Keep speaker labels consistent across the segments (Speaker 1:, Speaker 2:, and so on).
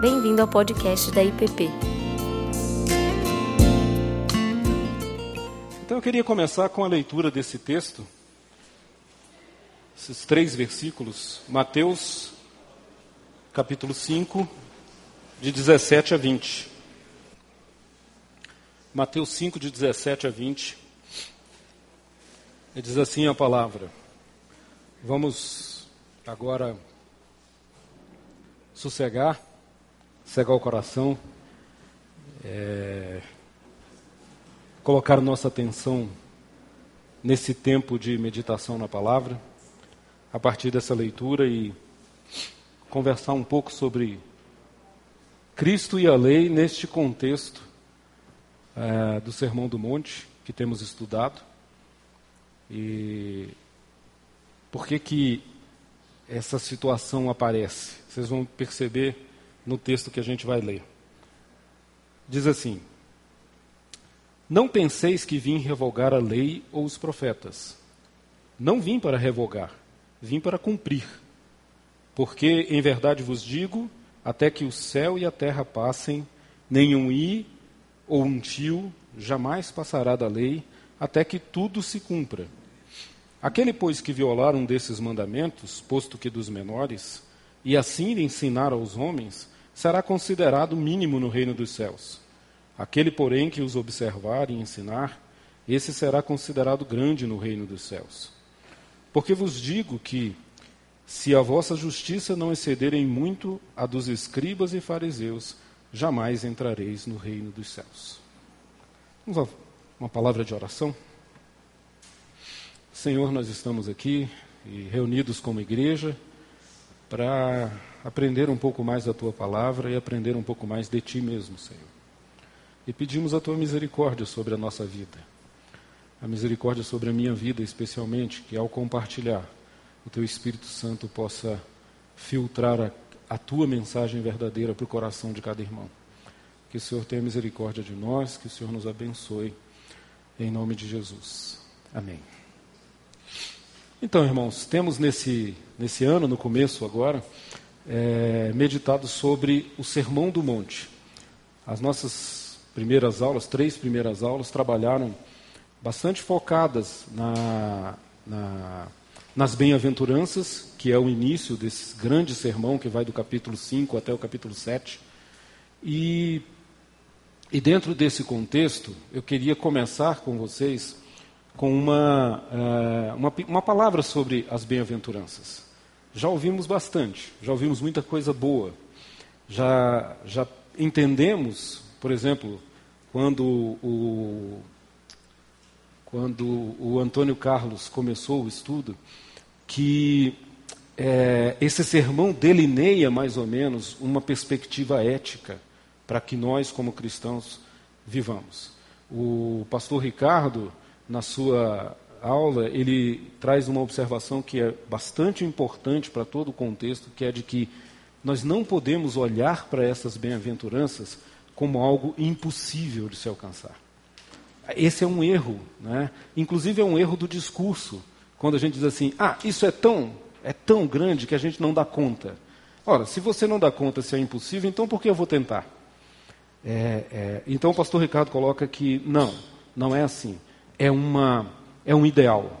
Speaker 1: Bem-vindo ao podcast da IPP.
Speaker 2: Então eu queria começar com a leitura desse texto, esses três versículos, Mateus capítulo 5, de 17 a 20. Mateus 5, de 17 a 20. E diz assim a palavra. Vamos agora sossegar, cegar o coração, é, colocar nossa atenção nesse tempo de meditação na palavra, a partir dessa leitura e conversar um pouco sobre Cristo e a lei neste contexto é, do Sermão do Monte que temos estudado. E por que, que essa situação aparece? Vocês vão perceber no texto que a gente vai ler. Diz assim: Não penseis que vim revogar a lei ou os profetas. Não vim para revogar, vim para cumprir. Porque, em verdade vos digo, até que o céu e a terra passem, nenhum i ou um tio jamais passará da lei, até que tudo se cumpra. Aquele, pois, que violar um desses mandamentos, posto que dos menores, e assim ensinar aos homens, será considerado mínimo no reino dos céus. Aquele, porém, que os observar e ensinar, esse será considerado grande no reino dos céus. Porque vos digo que, se a vossa justiça não excederem muito a dos escribas e fariseus, jamais entrareis no reino dos céus. Vamos a uma palavra de oração? Senhor, nós estamos aqui e reunidos como igreja para aprender um pouco mais da tua palavra e aprender um pouco mais de ti mesmo, Senhor. E pedimos a tua misericórdia sobre a nossa vida. A misericórdia sobre a minha vida, especialmente, que ao compartilhar, o teu Espírito Santo possa filtrar a, a tua mensagem verdadeira para o coração de cada irmão. Que o Senhor tenha misericórdia de nós, que o Senhor nos abençoe. Em nome de Jesus. Amém. Então, irmãos, temos nesse, nesse ano, no começo agora, é, meditado sobre o Sermão do Monte. As nossas primeiras aulas, três primeiras aulas, trabalharam bastante focadas na, na, nas bem-aventuranças, que é o início desse grande sermão que vai do capítulo 5 até o capítulo 7. E, e dentro desse contexto, eu queria começar com vocês com uma, uh, uma, uma palavra sobre as bem-aventuranças. Já ouvimos bastante, já ouvimos muita coisa boa, já, já entendemos, por exemplo, quando o, quando o Antônio Carlos começou o estudo, que é, esse sermão delineia mais ou menos uma perspectiva ética para que nós, como cristãos, vivamos. O pastor Ricardo na sua aula, ele traz uma observação que é bastante importante para todo o contexto, que é de que nós não podemos olhar para essas bem-aventuranças como algo impossível de se alcançar. Esse é um erro, né? inclusive é um erro do discurso, quando a gente diz assim, ah, isso é tão, é tão grande que a gente não dá conta. Ora, se você não dá conta se é impossível, então por que eu vou tentar? É, é, então o pastor Ricardo coloca que não, não é assim é, uma, é um ideal,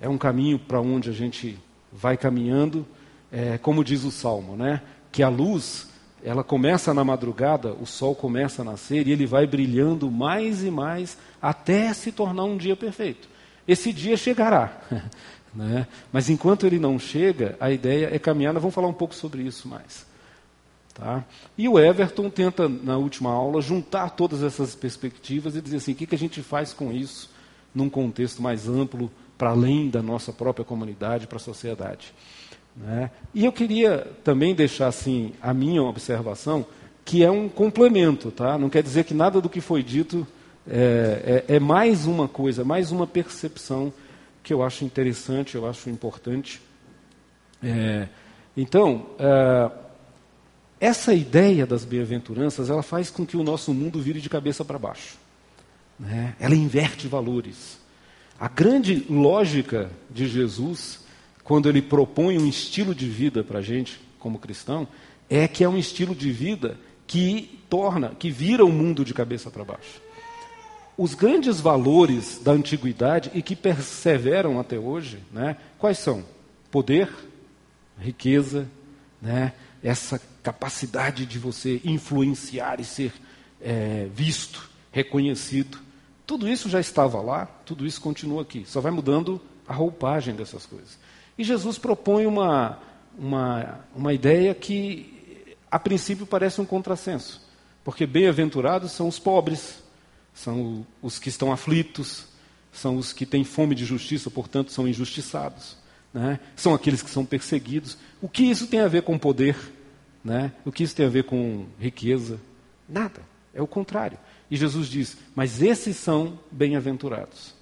Speaker 2: é um caminho para onde a gente vai caminhando, é, como diz o Salmo, né? que a luz ela começa na madrugada, o sol começa a nascer e ele vai brilhando mais e mais até se tornar um dia perfeito. Esse dia chegará. Né? Mas enquanto ele não chega, a ideia é caminhar. Nós vamos falar um pouco sobre isso mais. Tá? E o Everton tenta, na última aula, juntar todas essas perspectivas e dizer assim: o que, que a gente faz com isso num contexto mais amplo, para além da nossa própria comunidade, para a sociedade. Né? E eu queria também deixar assim a minha observação, que é um complemento, tá? não quer dizer que nada do que foi dito é, é, é mais uma coisa, mais uma percepção que eu acho interessante, eu acho importante. É, então, é, essa ideia das bem-aventuranças, ela faz com que o nosso mundo vire de cabeça para baixo. Né? Ela inverte valores. A grande lógica de Jesus, quando ele propõe um estilo de vida para a gente, como cristão, é que é um estilo de vida que torna, que vira o mundo de cabeça para baixo. Os grandes valores da antiguidade e que perseveram até hoje, né, quais são? Poder, riqueza, né, essa capacidade de você influenciar e ser é, visto, reconhecido. Tudo isso já estava lá, tudo isso continua aqui. Só vai mudando a roupagem dessas coisas. E Jesus propõe uma, uma, uma ideia que, a princípio, parece um contrassenso. Porque bem-aventurados são os pobres, são os que estão aflitos, são os que têm fome de justiça, portanto, são injustiçados. Né? São aqueles que são perseguidos. O que isso tem a ver com poder? Né? O que isso tem a ver com riqueza? Nada. É o contrário. E Jesus diz: Mas esses são bem-aventurados.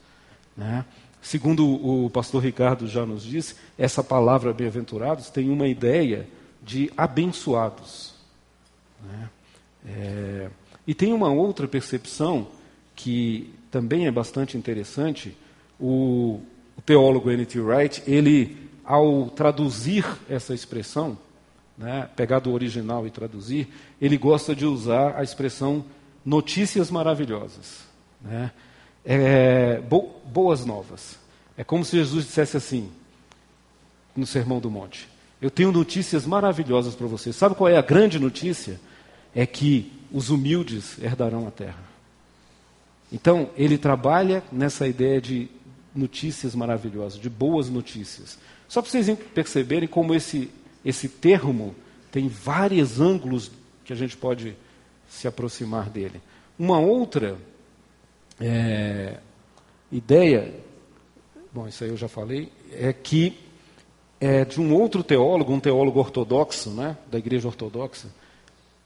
Speaker 2: Né? Segundo o pastor Ricardo já nos disse, essa palavra bem-aventurados tem uma ideia de abençoados. Né? É, e tem uma outra percepção que também é bastante interessante, o, o teólogo N.T. Wright, ele, ao traduzir essa expressão, né, pegar do original e traduzir, ele gosta de usar a expressão notícias maravilhosas. Né? É, bo, boas novas. É como se Jesus dissesse assim, no Sermão do Monte: Eu tenho notícias maravilhosas para você. Sabe qual é a grande notícia? É que os humildes herdarão a terra. Então, ele trabalha nessa ideia de notícias maravilhosas, de boas notícias. Só para vocês perceberem como esse, esse termo tem vários ângulos que a gente pode se aproximar dele. Uma outra é, ideia, bom, isso aí eu já falei, é que é de um outro teólogo, um teólogo ortodoxo, né, da igreja ortodoxa,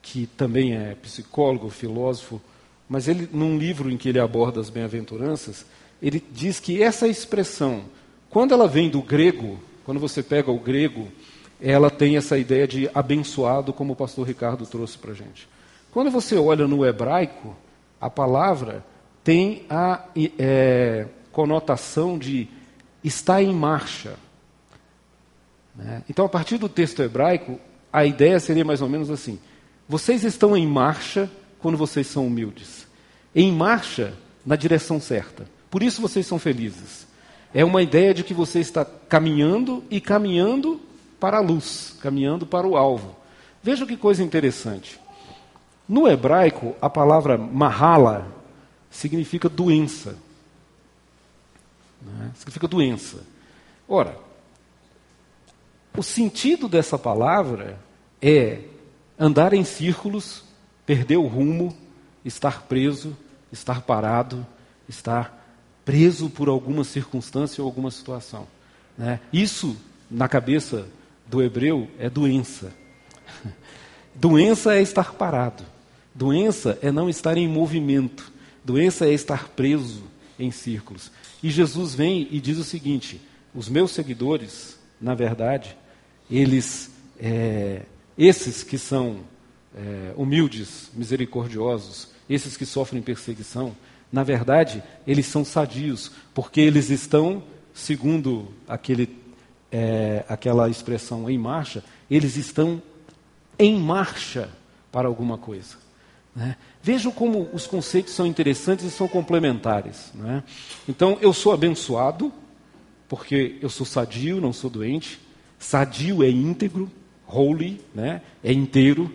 Speaker 2: que também é psicólogo, filósofo, mas ele, num livro em que ele aborda as bem-aventuranças, ele diz que essa expressão, quando ela vem do grego, quando você pega o grego, ela tem essa ideia de abençoado, como o pastor Ricardo trouxe para a gente. Quando você olha no hebraico, a palavra tem a é, conotação de está em marcha. Né? Então, a partir do texto hebraico, a ideia seria mais ou menos assim: vocês estão em marcha quando vocês são humildes. Em marcha na direção certa. Por isso vocês são felizes. É uma ideia de que você está caminhando e caminhando para a luz, caminhando para o alvo. Veja que coisa interessante. No hebraico, a palavra mahala significa doença. Né? Significa doença. Ora, o sentido dessa palavra é andar em círculos perder o rumo, estar preso, estar parado, estar preso por alguma circunstância ou alguma situação. Né? Isso, na cabeça do hebreu, é doença. doença é estar parado. Doença é não estar em movimento. Doença é estar preso em círculos. E Jesus vem e diz o seguinte: os meus seguidores, na verdade, eles, é, esses que são é, humildes, misericordiosos, esses que sofrem perseguição, na verdade, eles são sadios, porque eles estão, segundo aquele, é, aquela expressão em marcha, eles estão em marcha para alguma coisa. Né? Vejam como os conceitos são interessantes e são complementares. Né? Então, eu sou abençoado, porque eu sou sadio, não sou doente. Sadio é íntegro, holy, né? é inteiro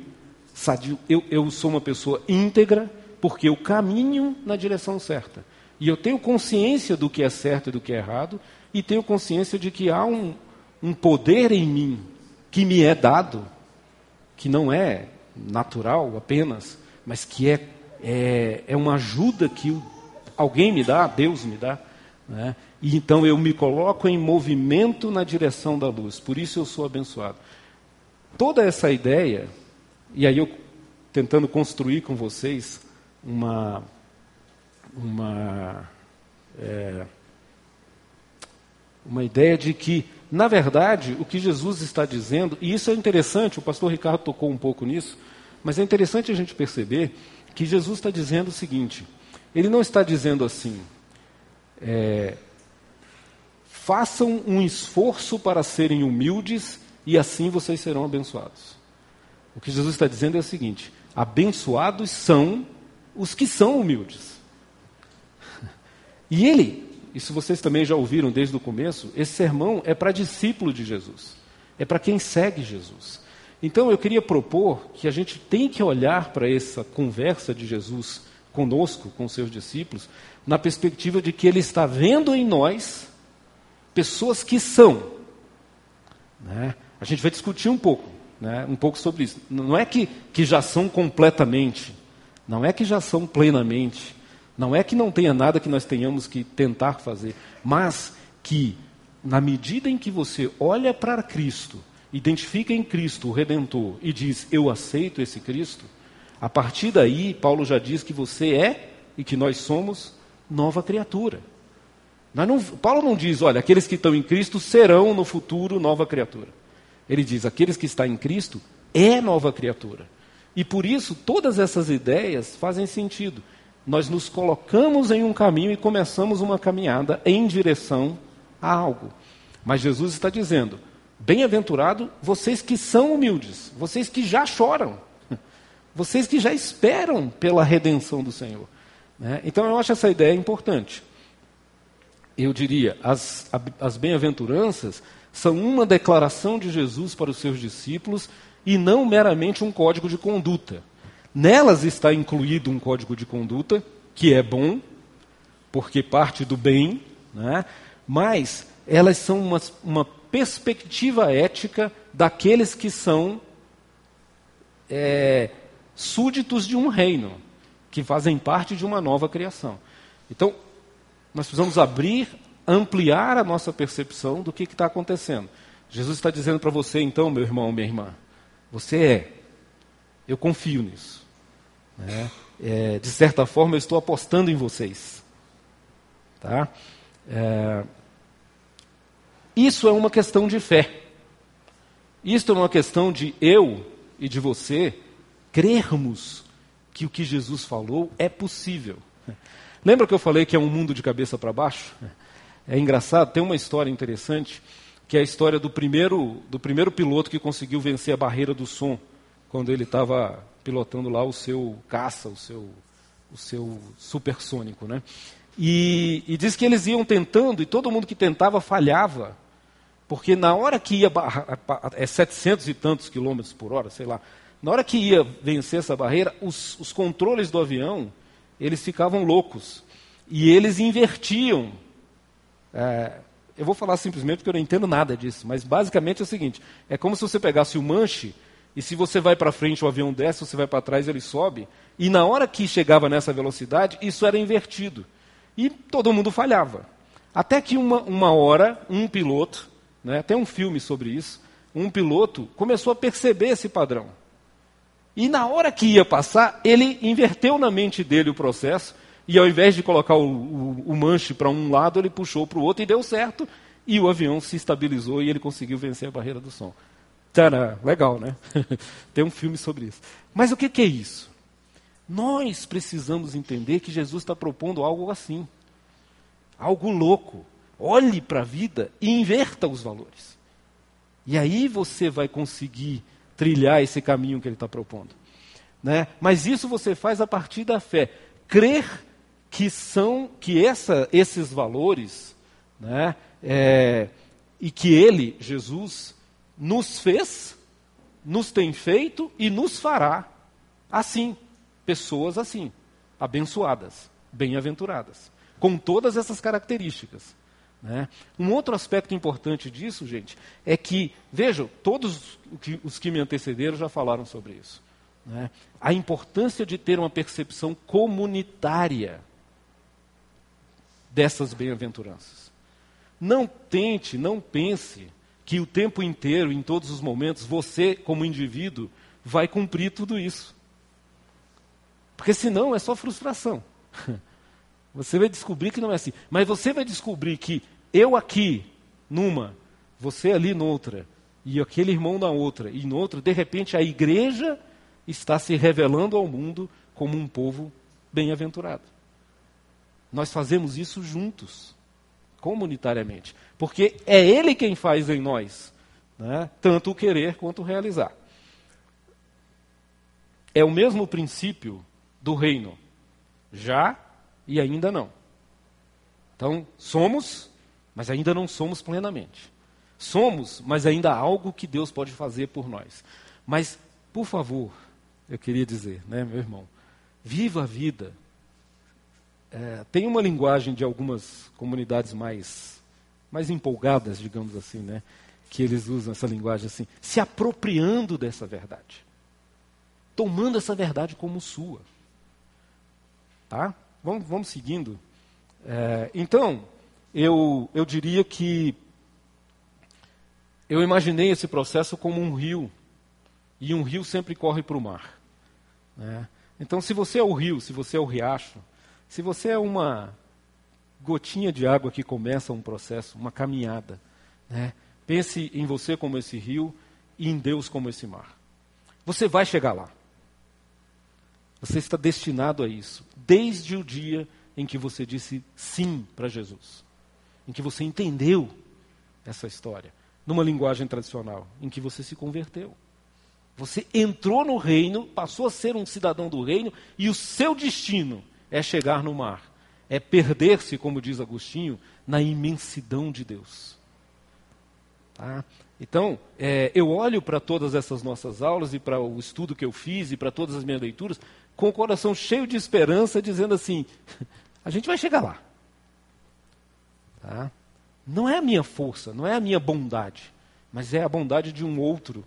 Speaker 2: sadio. Eu, eu sou uma pessoa íntegra porque eu caminho na direção certa. E eu tenho consciência do que é certo e do que é errado, e tenho consciência de que há um, um poder em mim que me é dado, que não é natural apenas, mas que é, é, é uma ajuda que alguém me dá, Deus me dá. Né? E então eu me coloco em movimento na direção da luz, por isso eu sou abençoado. Toda essa ideia e aí eu tentando construir com vocês uma, uma, é, uma ideia de que, na verdade, o que Jesus está dizendo, e isso é interessante, o pastor Ricardo tocou um pouco nisso, mas é interessante a gente perceber que Jesus está dizendo o seguinte: ele não está dizendo assim, é, façam um esforço para serem humildes e assim vocês serão abençoados. O que Jesus está dizendo é o seguinte: abençoados são os que são humildes. E ele, isso vocês também já ouviram desde o começo, esse sermão é para discípulo de Jesus, é para quem segue Jesus. Então eu queria propor que a gente tem que olhar para essa conversa de Jesus conosco, com seus discípulos, na perspectiva de que ele está vendo em nós pessoas que são. Né? A gente vai discutir um pouco, né? um pouco sobre isso. Não é que, que já são completamente, não é que já são plenamente, não é que não tenha nada que nós tenhamos que tentar fazer, mas que, na medida em que você olha para Cristo, identifica em Cristo o Redentor e diz: Eu aceito esse Cristo, a partir daí, Paulo já diz que você é e que nós somos nova criatura. Não, Paulo não diz, olha, aqueles que estão em Cristo serão no futuro nova criatura. Ele diz, aqueles que estão em Cristo é nova criatura. E por isso todas essas ideias fazem sentido. Nós nos colocamos em um caminho e começamos uma caminhada em direção a algo. Mas Jesus está dizendo: bem-aventurado vocês que são humildes, vocês que já choram, vocês que já esperam pela redenção do Senhor. Né? Então eu acho essa ideia importante. Eu diria, as, as bem-aventuranças são uma declaração de Jesus para os seus discípulos e não meramente um código de conduta. Nelas está incluído um código de conduta, que é bom, porque parte do bem, né? mas elas são uma, uma perspectiva ética daqueles que são é, súditos de um reino, que fazem parte de uma nova criação. Então, nós precisamos abrir, ampliar a nossa percepção do que está acontecendo. Jesus está dizendo para você, então, meu irmão, minha irmã, você é. Eu confio nisso. Né? É, de certa forma, eu estou apostando em vocês. Tá? É, isso é uma questão de fé. Isso é uma questão de eu e de você crermos que o que Jesus falou é possível. Lembra que eu falei que é um mundo de cabeça para baixo? É engraçado, tem uma história interessante, que é a história do primeiro, do primeiro piloto que conseguiu vencer a barreira do som, quando ele estava pilotando lá o seu caça, o seu, o seu supersônico. Né? E, e diz que eles iam tentando, e todo mundo que tentava falhava, porque na hora que ia, é 700 e tantos quilômetros por hora, sei lá, na hora que ia vencer essa barreira, os, os controles do avião, eles ficavam loucos. E eles invertiam. É, eu vou falar simplesmente porque eu não entendo nada disso, mas basicamente é o seguinte: é como se você pegasse o manche e se você vai para frente, o avião desce, você vai para trás, ele sobe. E na hora que chegava nessa velocidade, isso era invertido. E todo mundo falhava. Até que uma, uma hora, um piloto, né, tem um filme sobre isso, um piloto começou a perceber esse padrão. E na hora que ia passar, ele inverteu na mente dele o processo, e ao invés de colocar o, o, o manche para um lado, ele puxou para o outro e deu certo, e o avião se estabilizou e ele conseguiu vencer a barreira do som. Tcharam, legal, né? Tem um filme sobre isso. Mas o que, que é isso? Nós precisamos entender que Jesus está propondo algo assim. Algo louco. Olhe para a vida e inverta os valores. E aí você vai conseguir trilhar esse caminho que ele está propondo. Né? Mas isso você faz a partir da fé. Crer que são que essa, esses valores, né, é, e que ele, Jesus, nos fez, nos tem feito e nos fará assim, pessoas assim, abençoadas, bem-aventuradas, com todas essas características. Né? Um outro aspecto importante disso, gente, é que, vejam, todos os que me antecederam já falaram sobre isso. Né? A importância de ter uma percepção comunitária dessas bem-aventuranças. Não tente, não pense que o tempo inteiro, em todos os momentos, você, como indivíduo, vai cumprir tudo isso. Porque senão é só frustração. Você vai descobrir que não é assim. Mas você vai descobrir que eu aqui, numa, você ali noutra, e aquele irmão na outra, e noutra, de repente a igreja está se revelando ao mundo como um povo bem-aventurado. Nós fazemos isso juntos comunitariamente. Porque é Ele quem faz em nós, né? tanto o querer quanto o realizar. é o mesmo princípio do reino. Já e ainda não. Então, somos, mas ainda não somos plenamente. Somos, mas ainda há algo que Deus pode fazer por nós. Mas, por favor, eu queria dizer, né, meu irmão, viva a vida. É, tem uma linguagem de algumas comunidades mais, mais empolgadas, digamos assim, né, que eles usam essa linguagem assim, se apropriando dessa verdade, tomando essa verdade como sua. Tá? Vamos, vamos seguindo. É, então, eu, eu diria que eu imaginei esse processo como um rio, e um rio sempre corre para o mar. Né? Então, se você é o rio, se você é o riacho, se você é uma gotinha de água que começa um processo, uma caminhada, né? pense em você como esse rio e em Deus como esse mar. Você vai chegar lá. Você está destinado a isso, desde o dia em que você disse sim para Jesus, em que você entendeu essa história, numa linguagem tradicional, em que você se converteu. Você entrou no reino, passou a ser um cidadão do reino, e o seu destino é chegar no mar, é perder-se, como diz Agostinho, na imensidão de Deus. Tá? Então, é, eu olho para todas essas nossas aulas e para o estudo que eu fiz e para todas as minhas leituras com o coração cheio de esperança, dizendo assim: a gente vai chegar lá. Tá? Não é a minha força, não é a minha bondade, mas é a bondade de um outro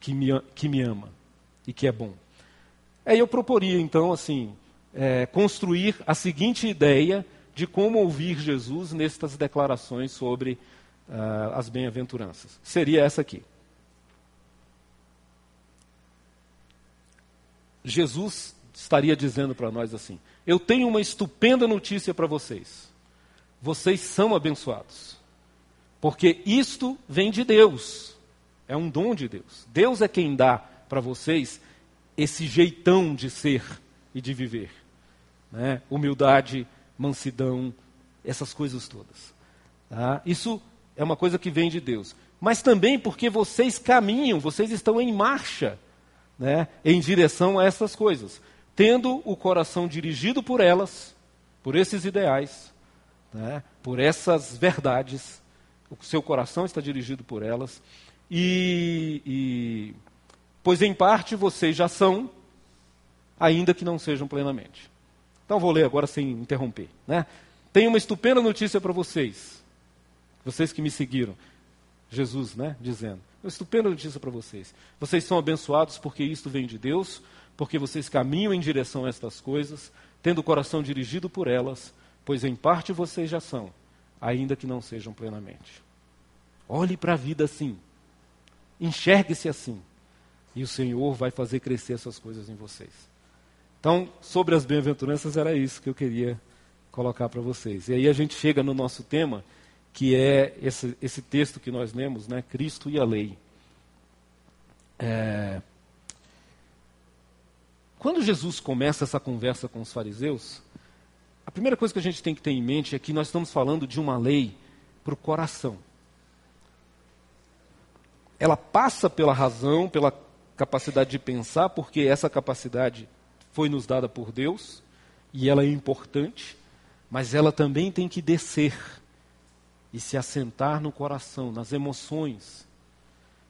Speaker 2: que me, que me ama e que é bom. Aí eu proporia, então, assim, é, construir a seguinte ideia de como ouvir Jesus nestas declarações sobre uh, as bem-aventuranças. Seria essa aqui. Jesus estaria dizendo para nós assim: Eu tenho uma estupenda notícia para vocês. Vocês são abençoados. Porque isto vem de Deus. É um dom de Deus. Deus é quem dá para vocês esse jeitão de ser e de viver. Né? Humildade, mansidão, essas coisas todas. Tá? Isso é uma coisa que vem de Deus. Mas também porque vocês caminham, vocês estão em marcha né, em direção a essas coisas, tendo o coração dirigido por elas, por esses ideais, né, por essas verdades, o seu coração está dirigido por elas, e, e pois em parte vocês já são, ainda que não sejam plenamente. Então vou ler agora sem interromper. Né? Tenho uma estupenda notícia para vocês, vocês que me seguiram. Jesus, né, dizendo: uma estupenda notícia para vocês. Vocês são abençoados porque isto vem de Deus, porque vocês caminham em direção a estas coisas, tendo o coração dirigido por elas, pois em parte vocês já são, ainda que não sejam plenamente. Olhe para a vida assim. Enxergue-se assim. E o Senhor vai fazer crescer essas coisas em vocês. Então, sobre as bem-aventuranças, era isso que eu queria colocar para vocês. E aí a gente chega no nosso tema que é esse, esse texto que nós lemos, né? Cristo e a lei. É... Quando Jesus começa essa conversa com os fariseus, a primeira coisa que a gente tem que ter em mente é que nós estamos falando de uma lei para o coração. Ela passa pela razão, pela capacidade de pensar, porque essa capacidade foi nos dada por Deus e ela é importante, mas ela também tem que descer e se assentar no coração, nas emoções,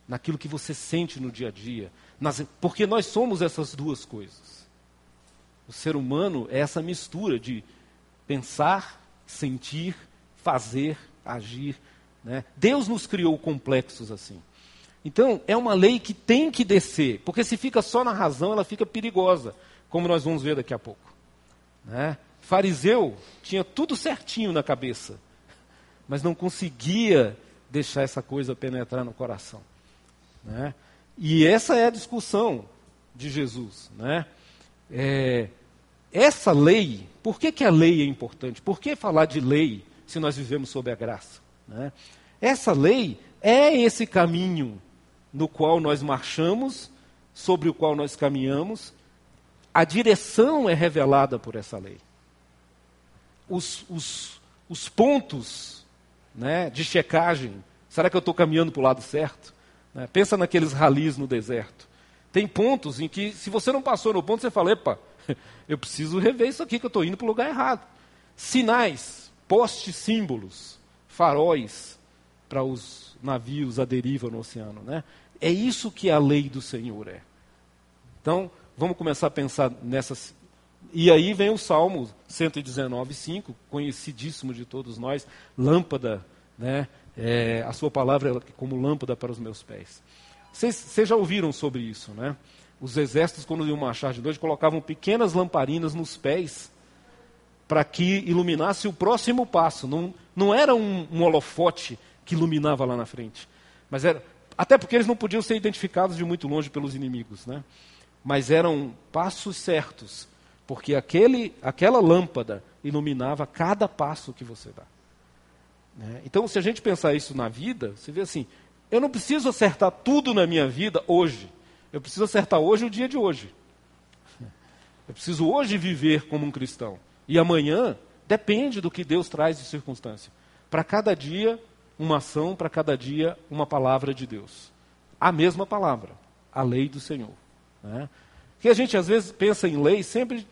Speaker 2: naquilo que você sente no dia a dia. Nas, porque nós somos essas duas coisas. O ser humano é essa mistura de pensar, sentir, fazer, agir. Né? Deus nos criou complexos assim. Então, é uma lei que tem que descer, porque se fica só na razão, ela fica perigosa, como nós vamos ver daqui a pouco. Né? Fariseu tinha tudo certinho na cabeça mas não conseguia deixar essa coisa penetrar no coração. Né? E essa é a discussão de Jesus. Né? É, essa lei, por que, que a lei é importante? Por que falar de lei se nós vivemos sob a graça? Né? Essa lei é esse caminho no qual nós marchamos, sobre o qual nós caminhamos. A direção é revelada por essa lei. Os, os, os pontos né, de checagem. Será que eu estou caminhando para o lado certo? Né? Pensa naqueles ralis no deserto. Tem pontos em que, se você não passou no ponto, você fala: epa, eu preciso rever isso aqui, que eu estou indo para o lugar errado. Sinais, postes símbolos, faróis para os navios à deriva no oceano. Né? É isso que a lei do Senhor é. Então, vamos começar a pensar nessas. E aí vem o Salmo 119, 5, conhecidíssimo de todos nós, lâmpada, né? É, a sua palavra é como lâmpada para os meus pés. Vocês já ouviram sobre isso, né? Os exércitos, quando iam marchar de noite, colocavam pequenas lamparinas nos pés para que iluminasse o próximo passo. Não, não era um, um holofote que iluminava lá na frente. Mas era, até porque eles não podiam ser identificados de muito longe pelos inimigos, né? Mas eram passos certos, porque aquele, aquela lâmpada iluminava cada passo que você dá. Né? Então, se a gente pensar isso na vida, você vê assim: eu não preciso acertar tudo na minha vida hoje. Eu preciso acertar hoje o dia de hoje. Eu preciso hoje viver como um cristão. E amanhã depende do que Deus traz de circunstância. Para cada dia, uma ação, para cada dia, uma palavra de Deus. A mesma palavra, a lei do Senhor. Né? Que a gente às vezes pensa em lei sempre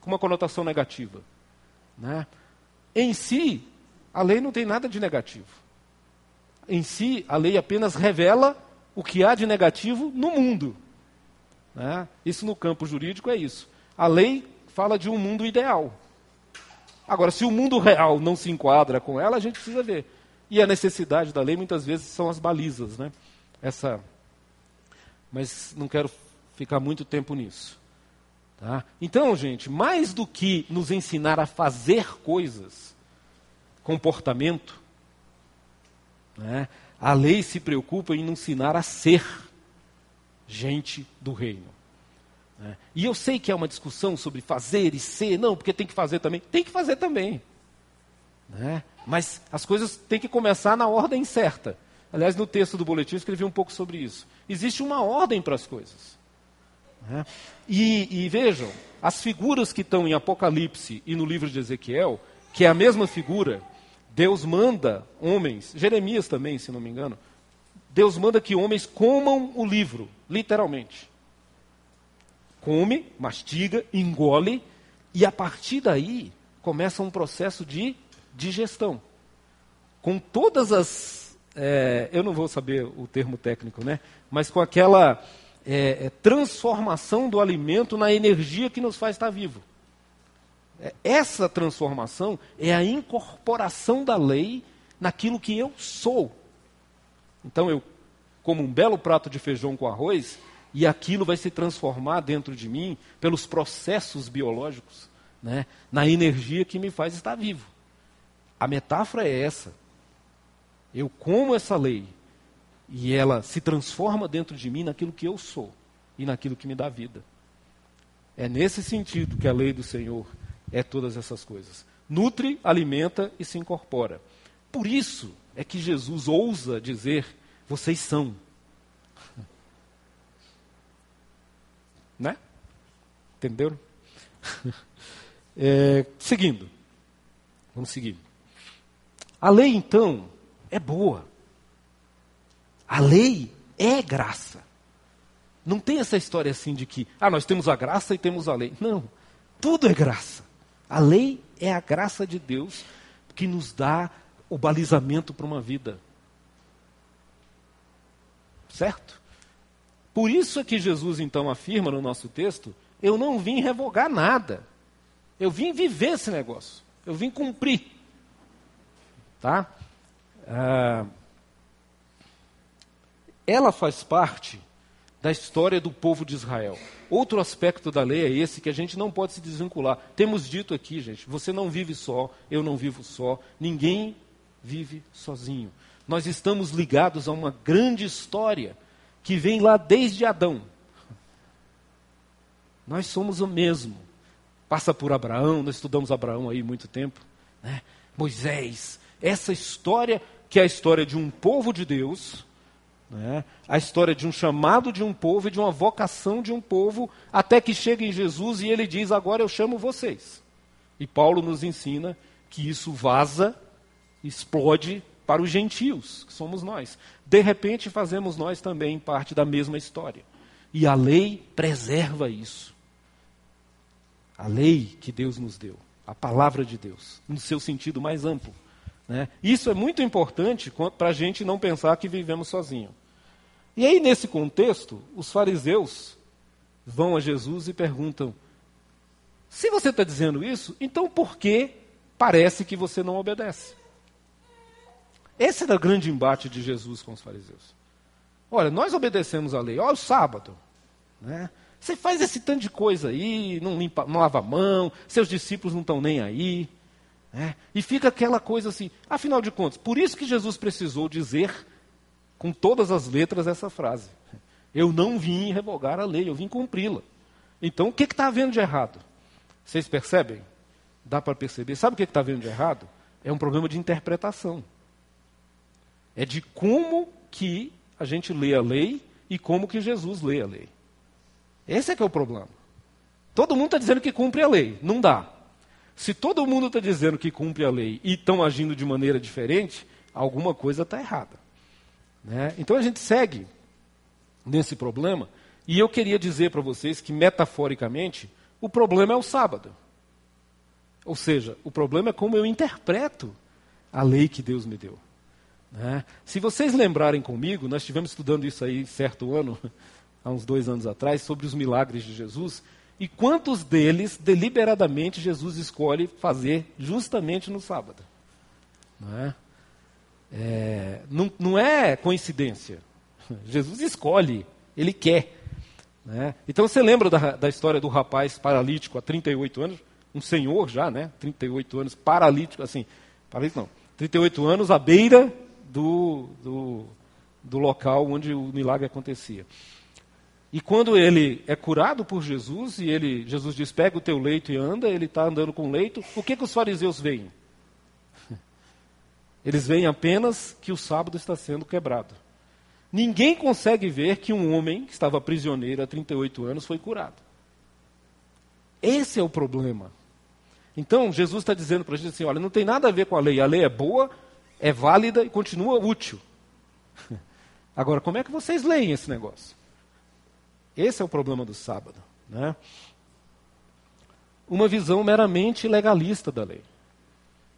Speaker 2: com uma conotação negativa. Né? Em si, a lei não tem nada de negativo. Em si, a lei apenas revela o que há de negativo no mundo. Né? Isso no campo jurídico é isso. A lei fala de um mundo ideal. Agora, se o mundo real não se enquadra com ela, a gente precisa ver. E a necessidade da lei muitas vezes são as balizas, né? Essa, mas não quero ficar muito tempo nisso. Tá? Então, gente, mais do que nos ensinar a fazer coisas, comportamento, né? A lei se preocupa em ensinar a ser gente do reino. Né? E eu sei que é uma discussão sobre fazer e ser, não, porque tem que fazer também. Tem que fazer também. Né? Mas as coisas têm que começar na ordem certa. Aliás, no texto do boletim eu escrevi um pouco sobre isso. Existe uma ordem para as coisas. Né? E, e vejam, as figuras que estão em Apocalipse e no livro de Ezequiel, que é a mesma figura, Deus manda homens, Jeremias também, se não me engano, Deus manda que homens comam o livro, literalmente. Come, mastiga, engole, e a partir daí começa um processo de digestão. Com todas as. É, eu não vou saber o termo técnico, né? Mas com aquela é, é transformação do alimento na energia que nos faz estar vivo. É, essa transformação é a incorporação da lei naquilo que eu sou. Então eu como um belo prato de feijão com arroz e aquilo vai se transformar dentro de mim pelos processos biológicos, né, na energia que me faz estar vivo. A metáfora é essa. Eu como essa lei e ela se transforma dentro de mim naquilo que eu sou e naquilo que me dá vida. É nesse sentido que a lei do Senhor é todas essas coisas. Nutre, alimenta e se incorpora. Por isso é que Jesus ousa dizer: vocês são. Né? Entenderam? É, seguindo. Vamos seguir. A lei, então, é boa. A lei é graça. Não tem essa história assim de que, ah, nós temos a graça e temos a lei. Não. Tudo é graça. A lei é a graça de Deus que nos dá o balizamento para uma vida. Certo? Por isso é que Jesus então afirma no nosso texto: eu não vim revogar nada. Eu vim viver esse negócio. Eu vim cumprir. Tá? Ah, ela faz parte da história do povo de Israel. Outro aspecto da lei é esse que a gente não pode se desvincular. Temos dito aqui, gente, você não vive só, eu não vivo só, ninguém vive sozinho. Nós estamos ligados a uma grande história que vem lá desde Adão. Nós somos o mesmo. Passa por Abraão, nós estudamos Abraão aí muito tempo. Né? Moisés, essa história que é a história de um povo de Deus, né? A história de um chamado de um povo e de uma vocação de um povo, até que chega em Jesus e ele diz: Agora eu chamo vocês. E Paulo nos ensina que isso vaza, explode para os gentios, que somos nós. De repente, fazemos nós também parte da mesma história. E a lei preserva isso. A lei que Deus nos deu, a palavra de Deus, no seu sentido mais amplo. Né? Isso é muito importante para a gente não pensar que vivemos sozinhos. E aí, nesse contexto, os fariseus vão a Jesus e perguntam: se você está dizendo isso, então por que parece que você não obedece? Esse era o grande embate de Jesus com os fariseus. Olha, nós obedecemos a lei, olha o sábado. Né? Você faz esse tanto de coisa aí, não, limpa, não lava a mão, seus discípulos não estão nem aí. Né? E fica aquela coisa assim, afinal de contas, por isso que Jesus precisou dizer com todas as letras essa frase. Eu não vim revogar a lei, eu vim cumpri-la. Então, o que está havendo de errado? Vocês percebem? Dá para perceber. Sabe o que está havendo de errado? É um problema de interpretação. É de como que a gente lê a lei e como que Jesus lê a lei. Esse é que é o problema. Todo mundo está dizendo que cumpre a lei. Não dá. Se todo mundo está dizendo que cumpre a lei e estão agindo de maneira diferente, alguma coisa está errada. Né? Então a gente segue nesse problema. E eu queria dizer para vocês que, metaforicamente, o problema é o sábado. Ou seja, o problema é como eu interpreto a lei que Deus me deu. Né? Se vocês lembrarem comigo, nós estivemos estudando isso aí certo ano, há uns dois anos atrás, sobre os milagres de Jesus, e quantos deles, deliberadamente, Jesus escolhe fazer justamente no sábado. Não é, é não, não é coincidência. Jesus escolhe, ele quer. Né? Então você lembra da, da história do rapaz paralítico há 38 anos? Um senhor já, né? 38 anos, paralítico, assim, paralítico não, 38 anos à beira do, do, do local onde o milagre acontecia. E quando ele é curado por Jesus, e ele, Jesus diz: pega o teu leito e anda, ele está andando com o leito, o que, que os fariseus veem? Eles veem apenas que o sábado está sendo quebrado. Ninguém consegue ver que um homem que estava prisioneiro há 38 anos foi curado. Esse é o problema. Então, Jesus está dizendo para a gente assim: olha, não tem nada a ver com a lei. A lei é boa, é válida e continua útil. Agora, como é que vocês leem esse negócio? Esse é o problema do sábado. Né? Uma visão meramente legalista da lei.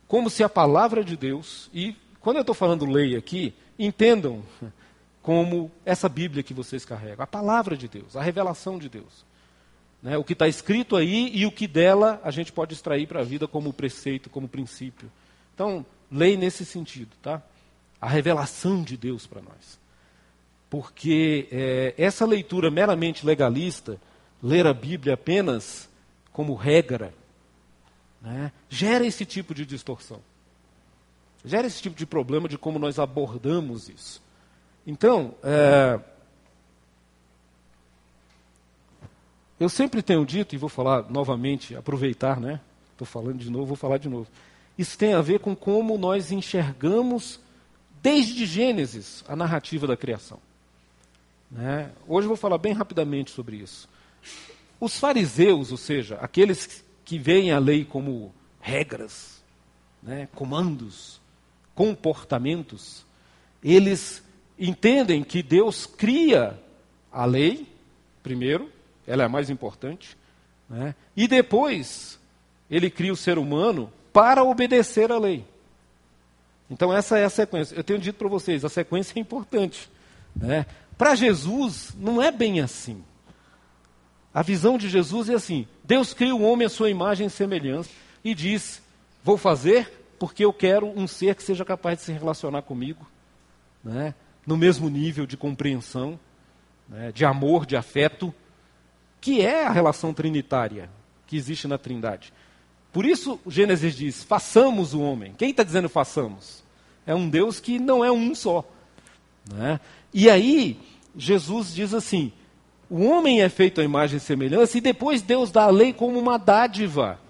Speaker 2: Como se a palavra de Deus, e quando eu estou falando lei aqui, entendam como essa Bíblia que vocês carregam, a palavra de Deus, a revelação de Deus. Né? O que está escrito aí e o que dela a gente pode extrair para a vida como preceito, como princípio. Então, lei nesse sentido, tá? A revelação de Deus para nós porque é, essa leitura meramente legalista, ler a Bíblia apenas como regra, né, gera esse tipo de distorção. Gera esse tipo de problema de como nós abordamos isso. Então, é, eu sempre tenho dito, e vou falar novamente, aproveitar, né? Estou falando de novo, vou falar de novo. Isso tem a ver com como nós enxergamos, desde Gênesis, a narrativa da criação. Né? Hoje eu vou falar bem rapidamente sobre isso. Os fariseus, ou seja, aqueles que veem a lei como regras, né, comandos, comportamentos, eles entendem que Deus cria a lei, primeiro, ela é a mais importante, né, e depois ele cria o ser humano para obedecer a lei. Então essa é a sequência. Eu tenho dito para vocês, a sequência é importante. Né? Para Jesus, não é bem assim. A visão de Jesus é assim: Deus cria o homem à sua imagem e semelhança e diz: Vou fazer porque eu quero um ser que seja capaz de se relacionar comigo, né? no mesmo nível de compreensão, né? de amor, de afeto, que é a relação trinitária que existe na Trindade. Por isso, Gênesis diz: façamos o homem. Quem está dizendo façamos? É um Deus que não é um só. Né? E aí, Jesus diz assim: o homem é feito à imagem e semelhança, e depois Deus dá a lei como uma dádiva.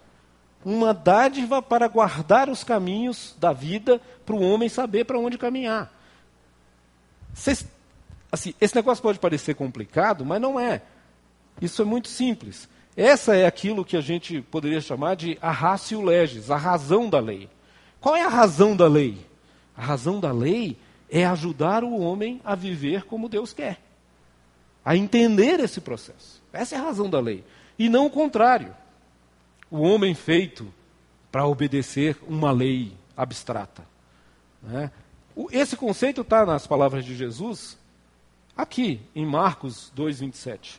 Speaker 2: Uma dádiva para guardar os caminhos da vida, para o homem saber para onde caminhar. Cês, assim, esse negócio pode parecer complicado, mas não é. Isso é muito simples. Essa é aquilo que a gente poderia chamar de a ratio legis, a razão da lei. Qual é a razão da lei? A razão da lei é ajudar o homem a viver como Deus quer. a entender esse processo. Essa é a razão da lei. E não o contrário. O homem feito para obedecer uma lei abstrata. Né? Esse conceito está nas palavras de Jesus, aqui, em Marcos 2,27.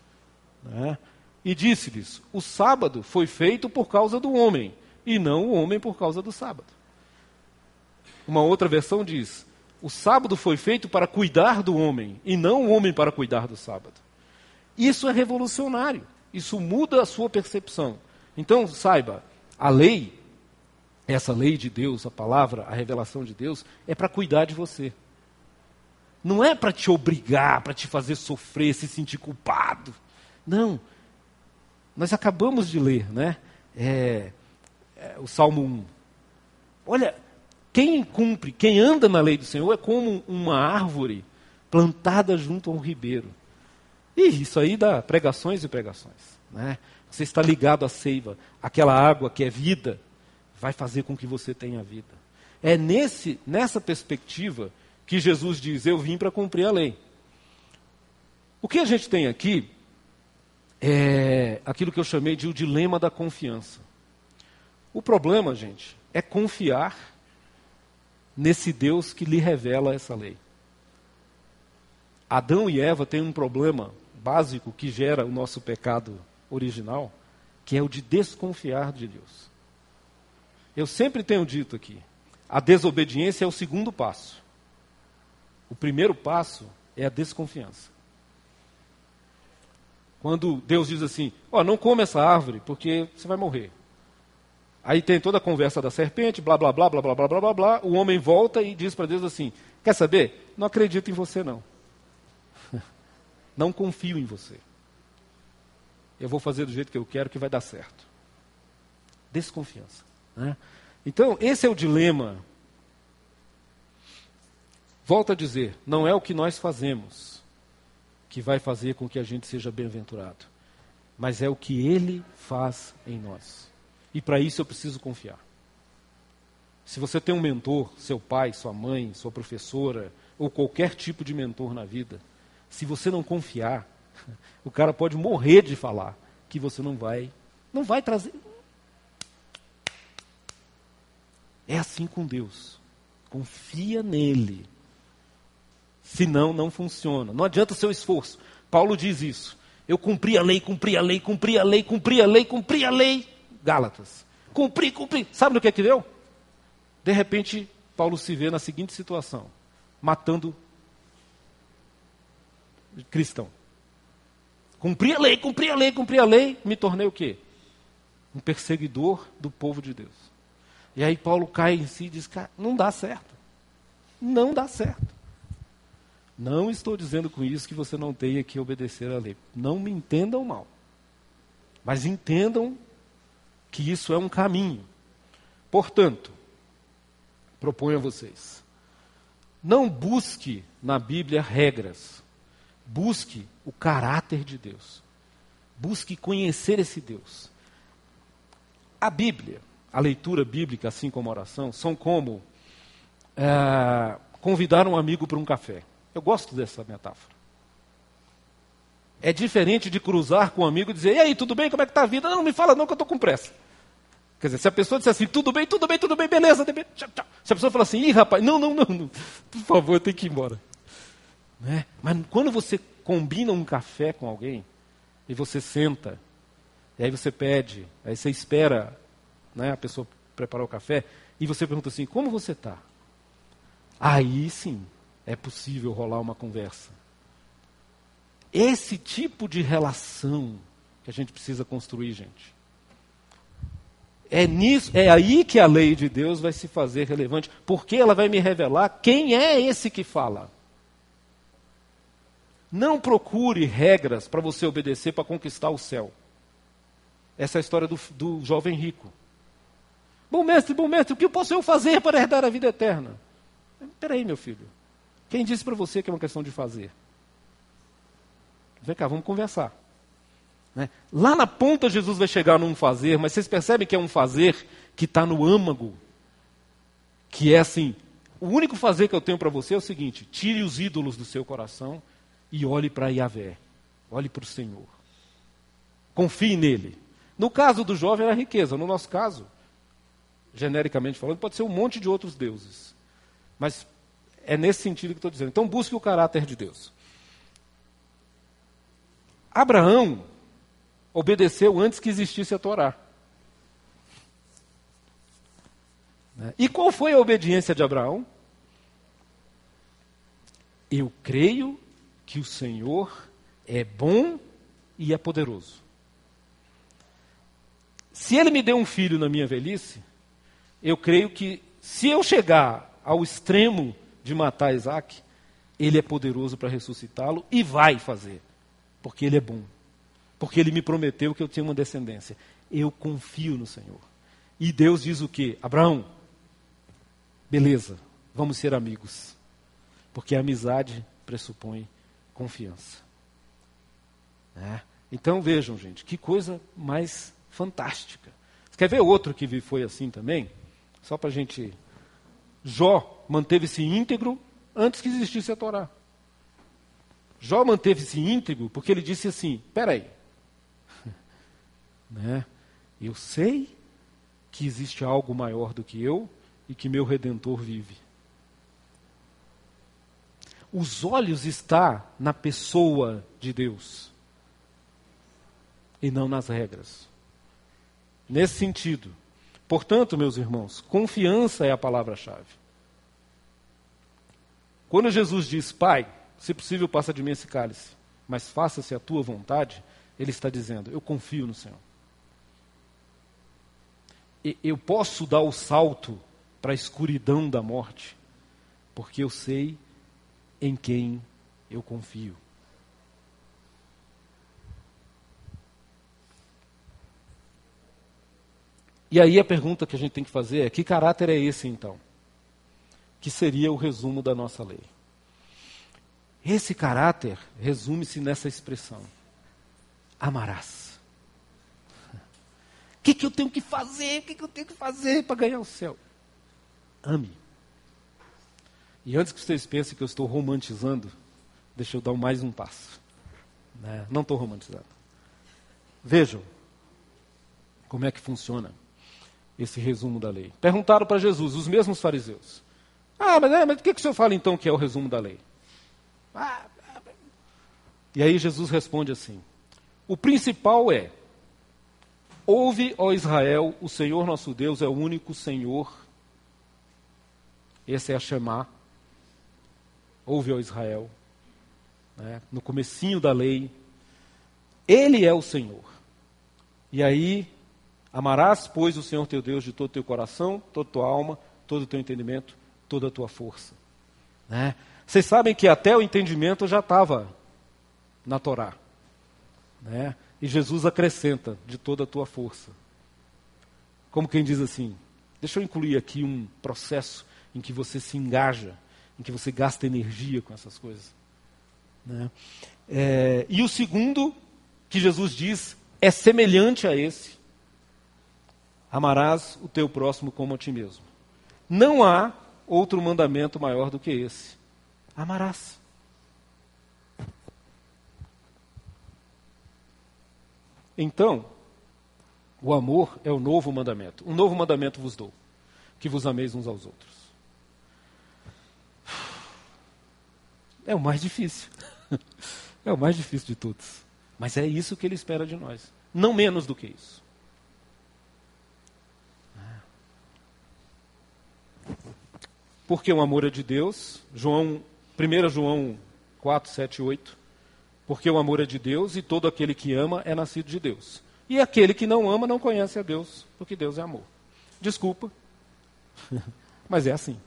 Speaker 2: Né? E disse-lhes: O sábado foi feito por causa do homem, e não o homem por causa do sábado. Uma outra versão diz: O sábado foi feito para cuidar do homem, e não o homem para cuidar do sábado. Isso é revolucionário. Isso muda a sua percepção. Então, saiba, a lei, essa lei de Deus, a palavra, a revelação de Deus, é para cuidar de você. Não é para te obrigar, para te fazer sofrer, se sentir culpado. Não. Nós acabamos de ler, né? É, é, o Salmo 1. Olha, quem cumpre, quem anda na lei do Senhor é como uma árvore plantada junto a um ribeiro. E isso aí dá pregações e pregações. Né? Você está ligado à seiva, aquela água que é vida, vai fazer com que você tenha vida. É nesse, nessa perspectiva que Jesus diz: Eu vim para cumprir a lei. O que a gente tem aqui é aquilo que eu chamei de o dilema da confiança. O problema, gente, é confiar nesse Deus que lhe revela essa lei. Adão e Eva têm um problema básico que gera o nosso pecado original, que é o de desconfiar de Deus. Eu sempre tenho dito aqui, a desobediência é o segundo passo. O primeiro passo é a desconfiança. Quando Deus diz assim: Ó, oh, não come essa árvore, porque você vai morrer. Aí tem toda a conversa da serpente, blá, blá, blá, blá, blá, blá, blá, blá, blá. O homem volta e diz para Deus assim: Quer saber? Não acredito em você, não. Não confio em você. Eu vou fazer do jeito que eu quero que vai dar certo. Desconfiança. Né? Então, esse é o dilema. Volto a dizer: não é o que nós fazemos que vai fazer com que a gente seja bem-aventurado, mas é o que Ele faz em nós. E para isso eu preciso confiar. Se você tem um mentor, seu pai, sua mãe, sua professora, ou qualquer tipo de mentor na vida, se você não confiar, o cara pode morrer de falar que você não vai, não vai trazer. É assim com Deus. Confia nele. Senão não funciona. Não adianta o seu esforço. Paulo diz isso. Eu cumpri a lei, cumpri a lei, cumpri a lei, cumpri a lei, cumpri a lei. Gálatas. Cumpri, cumpri. Sabe no que é que deu? De repente, Paulo se vê na seguinte situação: matando cristão. Cumpri a lei, cumpri a lei, cumpri a lei, me tornei o quê? Um perseguidor do povo de Deus. E aí Paulo cai em si e diz: cara, não dá certo. Não dá certo. Não estou dizendo com isso que você não tenha que obedecer à lei. Não me entendam mal. Mas entendam que isso é um caminho. Portanto, proponho a vocês: não busque na Bíblia regras. Busque o caráter de Deus. Busque conhecer esse Deus. A Bíblia, a leitura bíblica, assim como a oração, são como é, convidar um amigo para um café. Eu gosto dessa metáfora. É diferente de cruzar com um amigo e dizer, e aí, tudo bem? Como é que está a vida? Não, não me fala não que eu estou com pressa. Quer dizer, se a pessoa disser assim, tudo bem, tudo bem, tudo bem, beleza, tchau, tchau. Se a pessoa falar assim, ih, rapaz, não, não, não, não, por favor, eu tenho que ir embora. Né? Mas quando você combina um café com alguém, e você senta, e aí você pede, aí você espera né, a pessoa preparar o café, e você pergunta assim: como você está? Aí sim é possível rolar uma conversa. Esse tipo de relação que a gente precisa construir, gente. É, nisso, é aí que a lei de Deus vai se fazer relevante, porque ela vai me revelar quem é esse que fala. Não procure regras para você obedecer para conquistar o céu. Essa é a história do, do jovem rico. Bom mestre, bom mestre, o que posso eu fazer para herdar a vida eterna? Espera aí, meu filho. Quem disse para você que é uma questão de fazer? Vem cá, vamos conversar. Né? Lá na ponta Jesus vai chegar num fazer, mas vocês percebem que é um fazer que está no âmago. Que é assim, o único fazer que eu tenho para você é o seguinte, tire os ídolos do seu coração e olhe para Yahvé. Olhe para o Senhor. Confie nele. No caso do jovem era a riqueza, no nosso caso, genericamente falando, pode ser um monte de outros deuses. Mas é nesse sentido que estou dizendo. Então busque o caráter de Deus. Abraão obedeceu antes que existisse a Torá. E qual foi a obediência de Abraão? Eu creio que o Senhor é bom e é poderoso. Se ele me deu um filho na minha velhice, eu creio que se eu chegar ao extremo de matar Isaac, ele é poderoso para ressuscitá-lo e vai fazer, porque ele é bom. Porque ele me prometeu que eu tinha uma descendência. Eu confio no Senhor. E Deus diz o quê? Abraão, beleza, vamos ser amigos. Porque a amizade pressupõe confiança. É. Então vejam, gente, que coisa mais fantástica. Você quer ver outro que foi assim também? Só para a gente. Jó manteve-se íntegro antes que existisse a Torá. Jó manteve-se íntegro porque ele disse assim: peraí, né? eu sei que existe algo maior do que eu e que meu redentor vive. Os olhos estão na pessoa de Deus e não nas regras. Nesse sentido, portanto, meus irmãos, confiança é a palavra-chave. Quando Jesus diz, Pai, se possível, passa de mim esse cálice, mas faça-se a tua vontade, ele está dizendo, eu confio no Senhor. Eu posso dar o salto para a escuridão da morte, porque eu sei em quem eu confio. E aí a pergunta que a gente tem que fazer é: que caráter é esse então? Que seria o resumo da nossa lei. Esse caráter resume-se nessa expressão: amarás. O que, que eu tenho que fazer? O que, que eu tenho que fazer para ganhar o céu? Ame. E antes que vocês pensem que eu estou romantizando, deixa eu dar mais um passo. Né? Não estou romantizando. Vejam como é que funciona esse resumo da lei. Perguntaram para Jesus, os mesmos fariseus. Ah, mas, é, mas o que, que o senhor fala então que é o resumo da lei? E aí Jesus responde assim: O principal é: Ouve, ó Israel, o Senhor nosso Deus é o único Senhor. Esse é a Shema. Ouve, ó Israel. Né? No comecinho da lei. Ele é o Senhor. E aí Amarás, pois, o Senhor teu Deus de todo o teu coração, toda a tua alma, todo o teu entendimento, toda a tua força. Né? Vocês sabem que até o entendimento já estava na Torá. Né? E Jesus acrescenta de toda a tua força. Como quem diz assim: deixa eu incluir aqui um processo em que você se engaja, em que você gasta energia com essas coisas. Né? É, e o segundo, que Jesus diz, é semelhante a esse, Amarás o teu próximo como a ti mesmo. Não há outro mandamento maior do que esse. Amarás. Então, o amor é o novo mandamento. Um novo mandamento vos dou: que vos ameis uns aos outros. É o mais difícil. É o mais difícil de todos. Mas é isso que ele espera de nós. Não menos do que isso. Porque o amor é de Deus. João, 1 João 4, 7, 8. Porque o amor é de Deus e todo aquele que ama é nascido de Deus. E aquele que não ama não conhece a Deus, porque Deus é amor. Desculpa, mas é assim.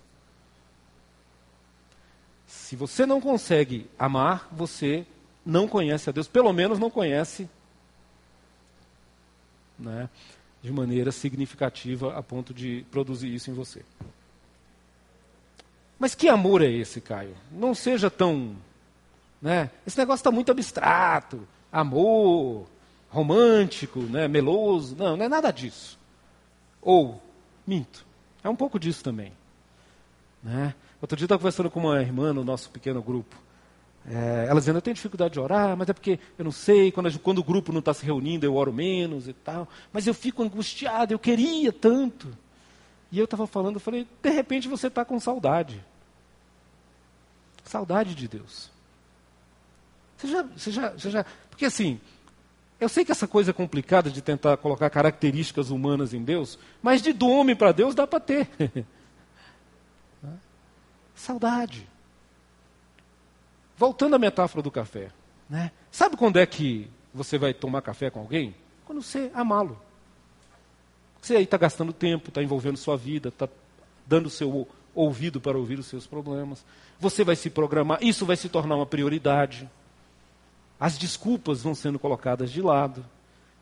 Speaker 2: Se você não consegue amar, você não conhece a Deus, pelo menos não conhece né, de maneira significativa a ponto de produzir isso em você. Mas que amor é esse, Caio? Não seja tão. Né? Esse negócio está muito abstrato. Amor, romântico, né? meloso. Não, não é nada disso. Ou, minto, é um pouco disso também. Né? Outro dia eu estava conversando com uma irmã no nosso pequeno grupo. É, ela dizendo, eu tenho dificuldade de orar, mas é porque eu não sei, quando, quando o grupo não está se reunindo, eu oro menos e tal. Mas eu fico angustiado, eu queria tanto. E eu estava falando, eu falei, de repente você está com saudade. Saudade de Deus. Você já, você, já, você já. Porque assim, eu sei que essa coisa é complicada de tentar colocar características humanas em Deus, mas de do homem para Deus dá para ter. Saudade. Voltando à metáfora do café. Né? Sabe quando é que você vai tomar café com alguém? Quando você amá-lo. Você aí está gastando tempo, está envolvendo sua vida, está dando seu ouvido para ouvir os seus problemas. Você vai se programar, isso vai se tornar uma prioridade. As desculpas vão sendo colocadas de lado.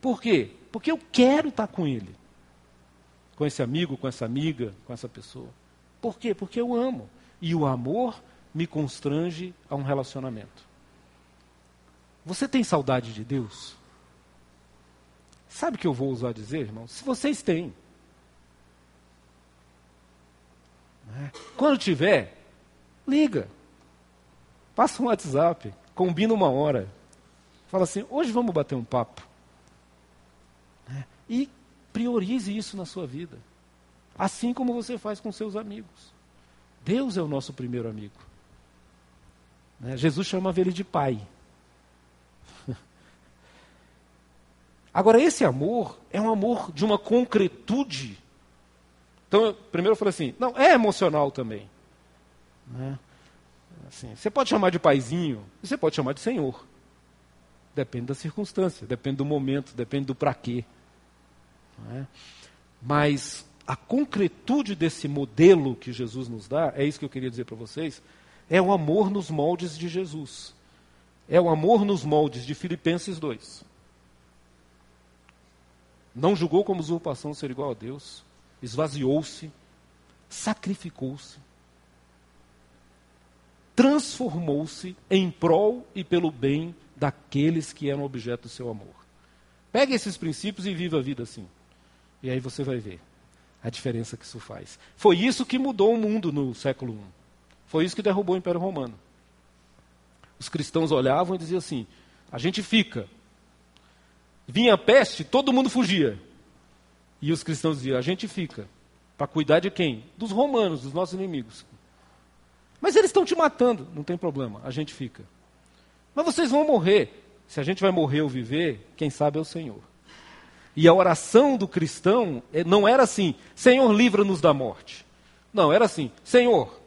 Speaker 2: Por quê? Porque eu quero estar com ele. Com esse amigo, com essa amiga, com essa pessoa. Por quê? Porque eu amo. E o amor me constrange a um relacionamento. Você tem saudade de Deus? Sabe o que eu vou usar dizer, irmão? Se vocês têm. Né? Quando tiver, liga. Passa um WhatsApp, combina uma hora. Fala assim, hoje vamos bater um papo. Né? E priorize isso na sua vida. Assim como você faz com seus amigos. Deus é o nosso primeiro amigo. Né? Jesus chamava ele de pai. Agora, esse amor é um amor de uma concretude. Então, primeiro eu falei assim: não, é emocional também. Né? Assim, você pode chamar de paizinho, você pode chamar de senhor. Depende da circunstância, depende do momento, depende do para quê. É? Mas a concretude desse modelo que Jesus nos dá, é isso que eu queria dizer para vocês, é o amor nos moldes de Jesus. É o amor nos moldes de Filipenses 2. Não julgou como usurpação ser igual a Deus, esvaziou-se, sacrificou-se, transformou-se em prol e pelo bem daqueles que eram objeto do seu amor. Pegue esses princípios e viva a vida assim. E aí você vai ver a diferença que isso faz. Foi isso que mudou o mundo no século I. Foi isso que derrubou o Império Romano. Os cristãos olhavam e diziam assim: a gente fica. Vinha a peste, todo mundo fugia. E os cristãos diziam: a gente fica. Para cuidar de quem? Dos romanos, dos nossos inimigos. Mas eles estão te matando, não tem problema, a gente fica. Mas vocês vão morrer. Se a gente vai morrer ou viver, quem sabe é o Senhor. E a oração do cristão eh, não era assim: Senhor, livra-nos da morte. Não, era assim: Senhor,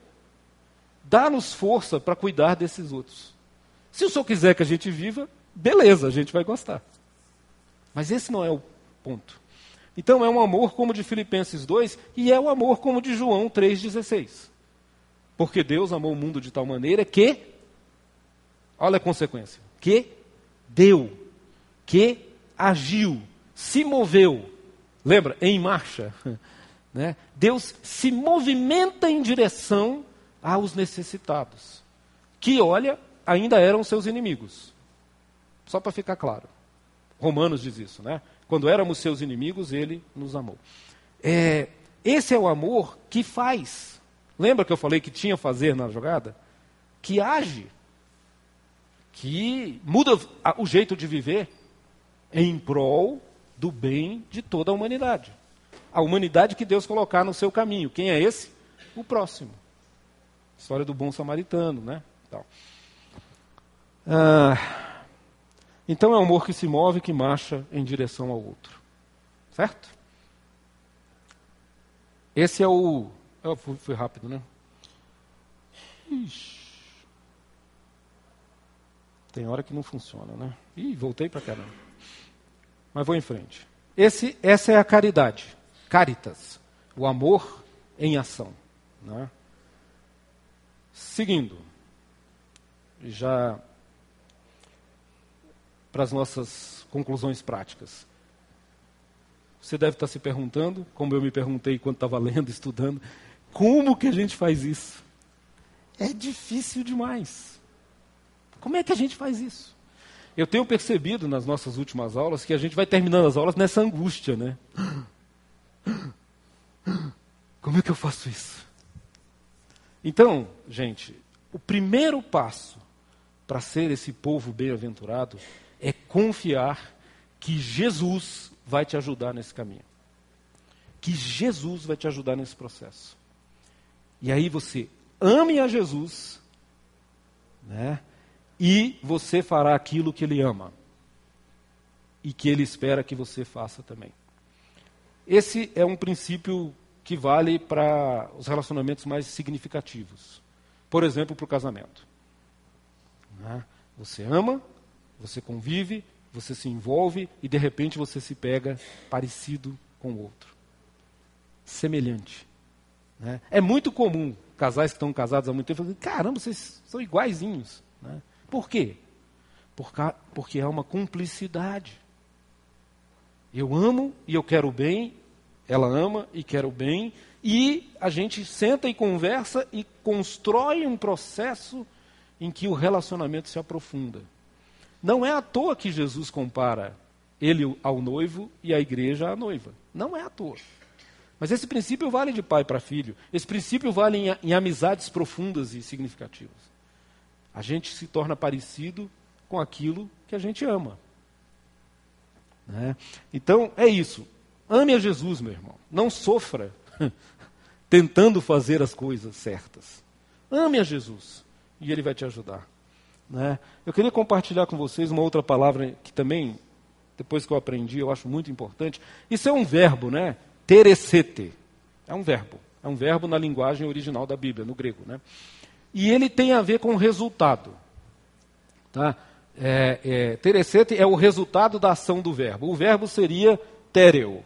Speaker 2: dá-nos força para cuidar desses outros. Se o Senhor quiser que a gente viva, beleza, a gente vai gostar. Mas esse não é o ponto. Então é um amor como de Filipenses 2 e é o um amor como de João 3,16. Porque Deus amou o mundo de tal maneira que, olha a consequência, que deu, que agiu, se moveu. Lembra? Em marcha. Né? Deus se movimenta em direção aos necessitados, que, olha, ainda eram seus inimigos. Só para ficar claro. Romanos diz isso, né? Quando éramos seus inimigos, ele nos amou. É, esse é o amor que faz. Lembra que eu falei que tinha fazer na jogada? Que age, que muda o jeito de viver em prol do bem de toda a humanidade. A humanidade que Deus colocar no seu caminho. Quem é esse? O próximo. História do bom samaritano, né? Então, ah, então é um amor que se move, que marcha em direção ao outro. Certo? Esse é o. Eu fui, fui rápido, né? Ixi. Tem hora que não funciona, né? Ih, voltei para caramba. Mas vou em frente. Esse, essa é a caridade. Caritas. O amor em ação. Né? Seguindo, já para as nossas conclusões práticas. Você deve estar se perguntando, como eu me perguntei quando estava lendo, estudando, como que a gente faz isso? É difícil demais. Como é que a gente faz isso? Eu tenho percebido nas nossas últimas aulas que a gente vai terminando as aulas nessa angústia, né? Como é que eu faço isso? Então, gente, o primeiro passo para ser esse povo bem-aventurado é confiar que Jesus vai te ajudar nesse caminho. Que Jesus vai te ajudar nesse processo. E aí você ame a Jesus, né? E você fará aquilo que ele ama. E que ele espera que você faça também. Esse é um princípio que vale para os relacionamentos mais significativos. Por exemplo, para o casamento. Né? Você ama, você convive, você se envolve e de repente você se pega parecido com o outro. Semelhante. Né? É muito comum casais que estão casados há muito tempo falarem, caramba, vocês são iguaizinhos. Né? Por quê? Porque há uma cumplicidade. Eu amo e eu quero o bem, ela ama e quer o bem, e a gente senta e conversa e constrói um processo em que o relacionamento se aprofunda. Não é à toa que Jesus compara ele ao noivo e a igreja à noiva. Não é à toa. Mas esse princípio vale de pai para filho. Esse princípio vale em, em amizades profundas e significativas. A gente se torna parecido com aquilo que a gente ama. Né? Então, é isso. Ame a Jesus, meu irmão. Não sofra tentando fazer as coisas certas. Ame a Jesus e Ele vai te ajudar. Né? Eu queria compartilhar com vocês uma outra palavra que também, depois que eu aprendi, eu acho muito importante. Isso é um verbo, né? Teresete. É um verbo. É um verbo na linguagem original da Bíblia, no grego. Né? E ele tem a ver com resultado. Tá? É, é, teresete é o resultado da ação do verbo. O verbo seria tereo.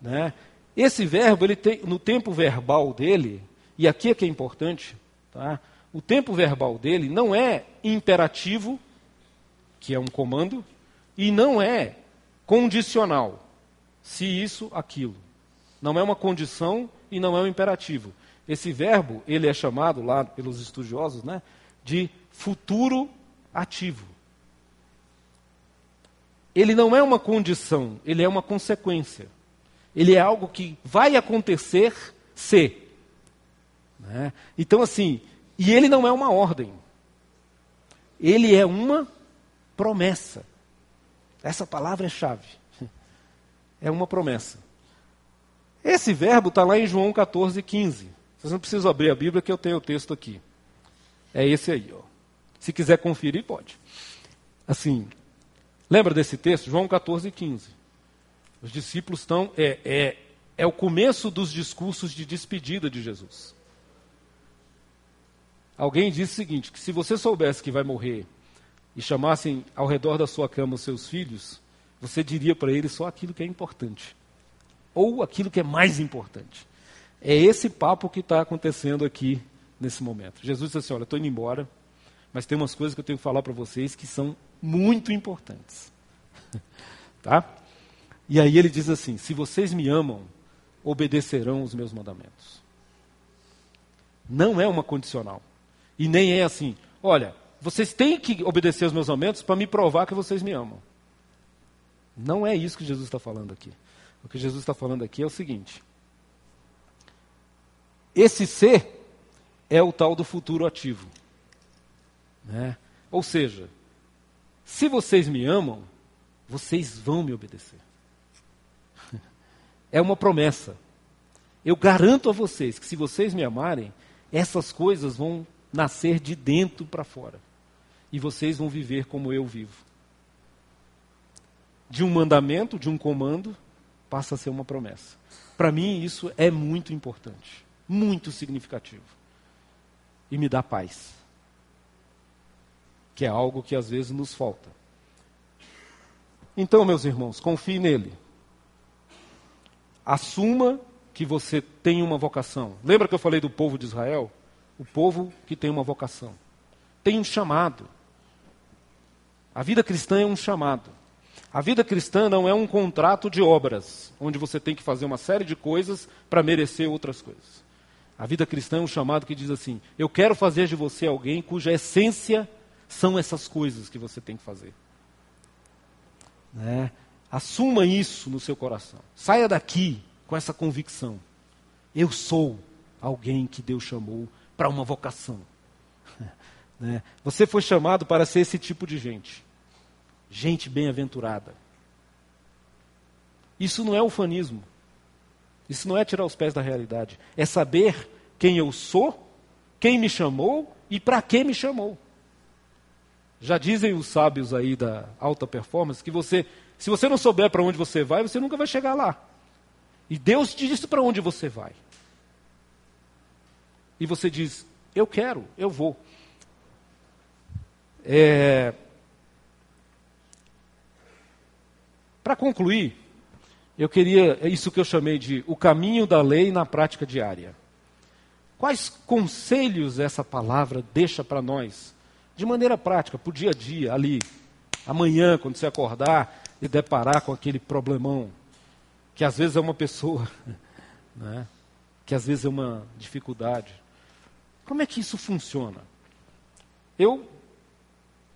Speaker 2: Né? Esse verbo, ele tem, no tempo verbal dele, e aqui é que é importante, tá? O tempo verbal dele não é imperativo, que é um comando, e não é condicional, se isso, aquilo. Não é uma condição e não é um imperativo. Esse verbo, ele é chamado lá pelos estudiosos, né, de futuro ativo. Ele não é uma condição, ele é uma consequência. Ele é algo que vai acontecer se. Né? Então, assim, e ele não é uma ordem. Ele é uma promessa. Essa palavra é chave. É uma promessa. Esse verbo está lá em João 14, 15. Vocês não precisam abrir a Bíblia que eu tenho o texto aqui. É esse aí. Ó. Se quiser conferir, pode. Assim, lembra desse texto? João 14, 15. Os discípulos estão. É, é, é o começo dos discursos de despedida de Jesus. Alguém disse o seguinte: que se você soubesse que vai morrer e chamassem ao redor da sua cama os seus filhos, você diria para eles só aquilo que é importante. Ou aquilo que é mais importante. É esse papo que está acontecendo aqui nesse momento. Jesus disse assim: Olha, estou indo embora, mas tem umas coisas que eu tenho que falar para vocês que são muito importantes. tá? E aí ele diz assim: Se vocês me amam, obedecerão os meus mandamentos. Não é uma condicional. E nem é assim: olha, vocês têm que obedecer os meus mandamentos para me provar que vocês me amam. Não é isso que Jesus está falando aqui. O que Jesus está falando aqui é o seguinte: esse ser é o tal do futuro ativo. Né? Ou seja, se vocês me amam, vocês vão me obedecer. É uma promessa. Eu garanto a vocês que se vocês me amarem, essas coisas vão nascer de dentro para fora. E vocês vão viver como eu vivo. De um mandamento, de um comando, passa a ser uma promessa. Para mim, isso é muito importante, muito significativo. E me dá paz. Que é algo que às vezes nos falta. Então, meus irmãos, confie nele. Assuma que você tem uma vocação. Lembra que eu falei do povo de Israel? O povo que tem uma vocação. Tem um chamado. A vida cristã é um chamado. A vida cristã não é um contrato de obras, onde você tem que fazer uma série de coisas para merecer outras coisas. A vida cristã é um chamado que diz assim: eu quero fazer de você alguém cuja essência são essas coisas que você tem que fazer. Né? Assuma isso no seu coração. Saia daqui com essa convicção. Eu sou alguém que Deus chamou para uma vocação. Né? Você foi chamado para ser esse tipo de gente. Gente bem-aventurada. Isso não é ufanismo. Isso não é tirar os pés da realidade. É saber quem eu sou, quem me chamou e para que me chamou. Já dizem os sábios aí da alta performance que você, se você não souber para onde você vai, você nunca vai chegar lá. E Deus te disse para onde você vai. E você diz: Eu quero, eu vou. É... Para concluir, eu queria, é isso que eu chamei de o caminho da lei na prática diária. Quais conselhos essa palavra deixa para nós, de maneira prática, para o dia a dia, ali, amanhã, quando você acordar e deparar com aquele problemão, que às vezes é uma pessoa, né? que às vezes é uma dificuldade. Como é que isso funciona? Eu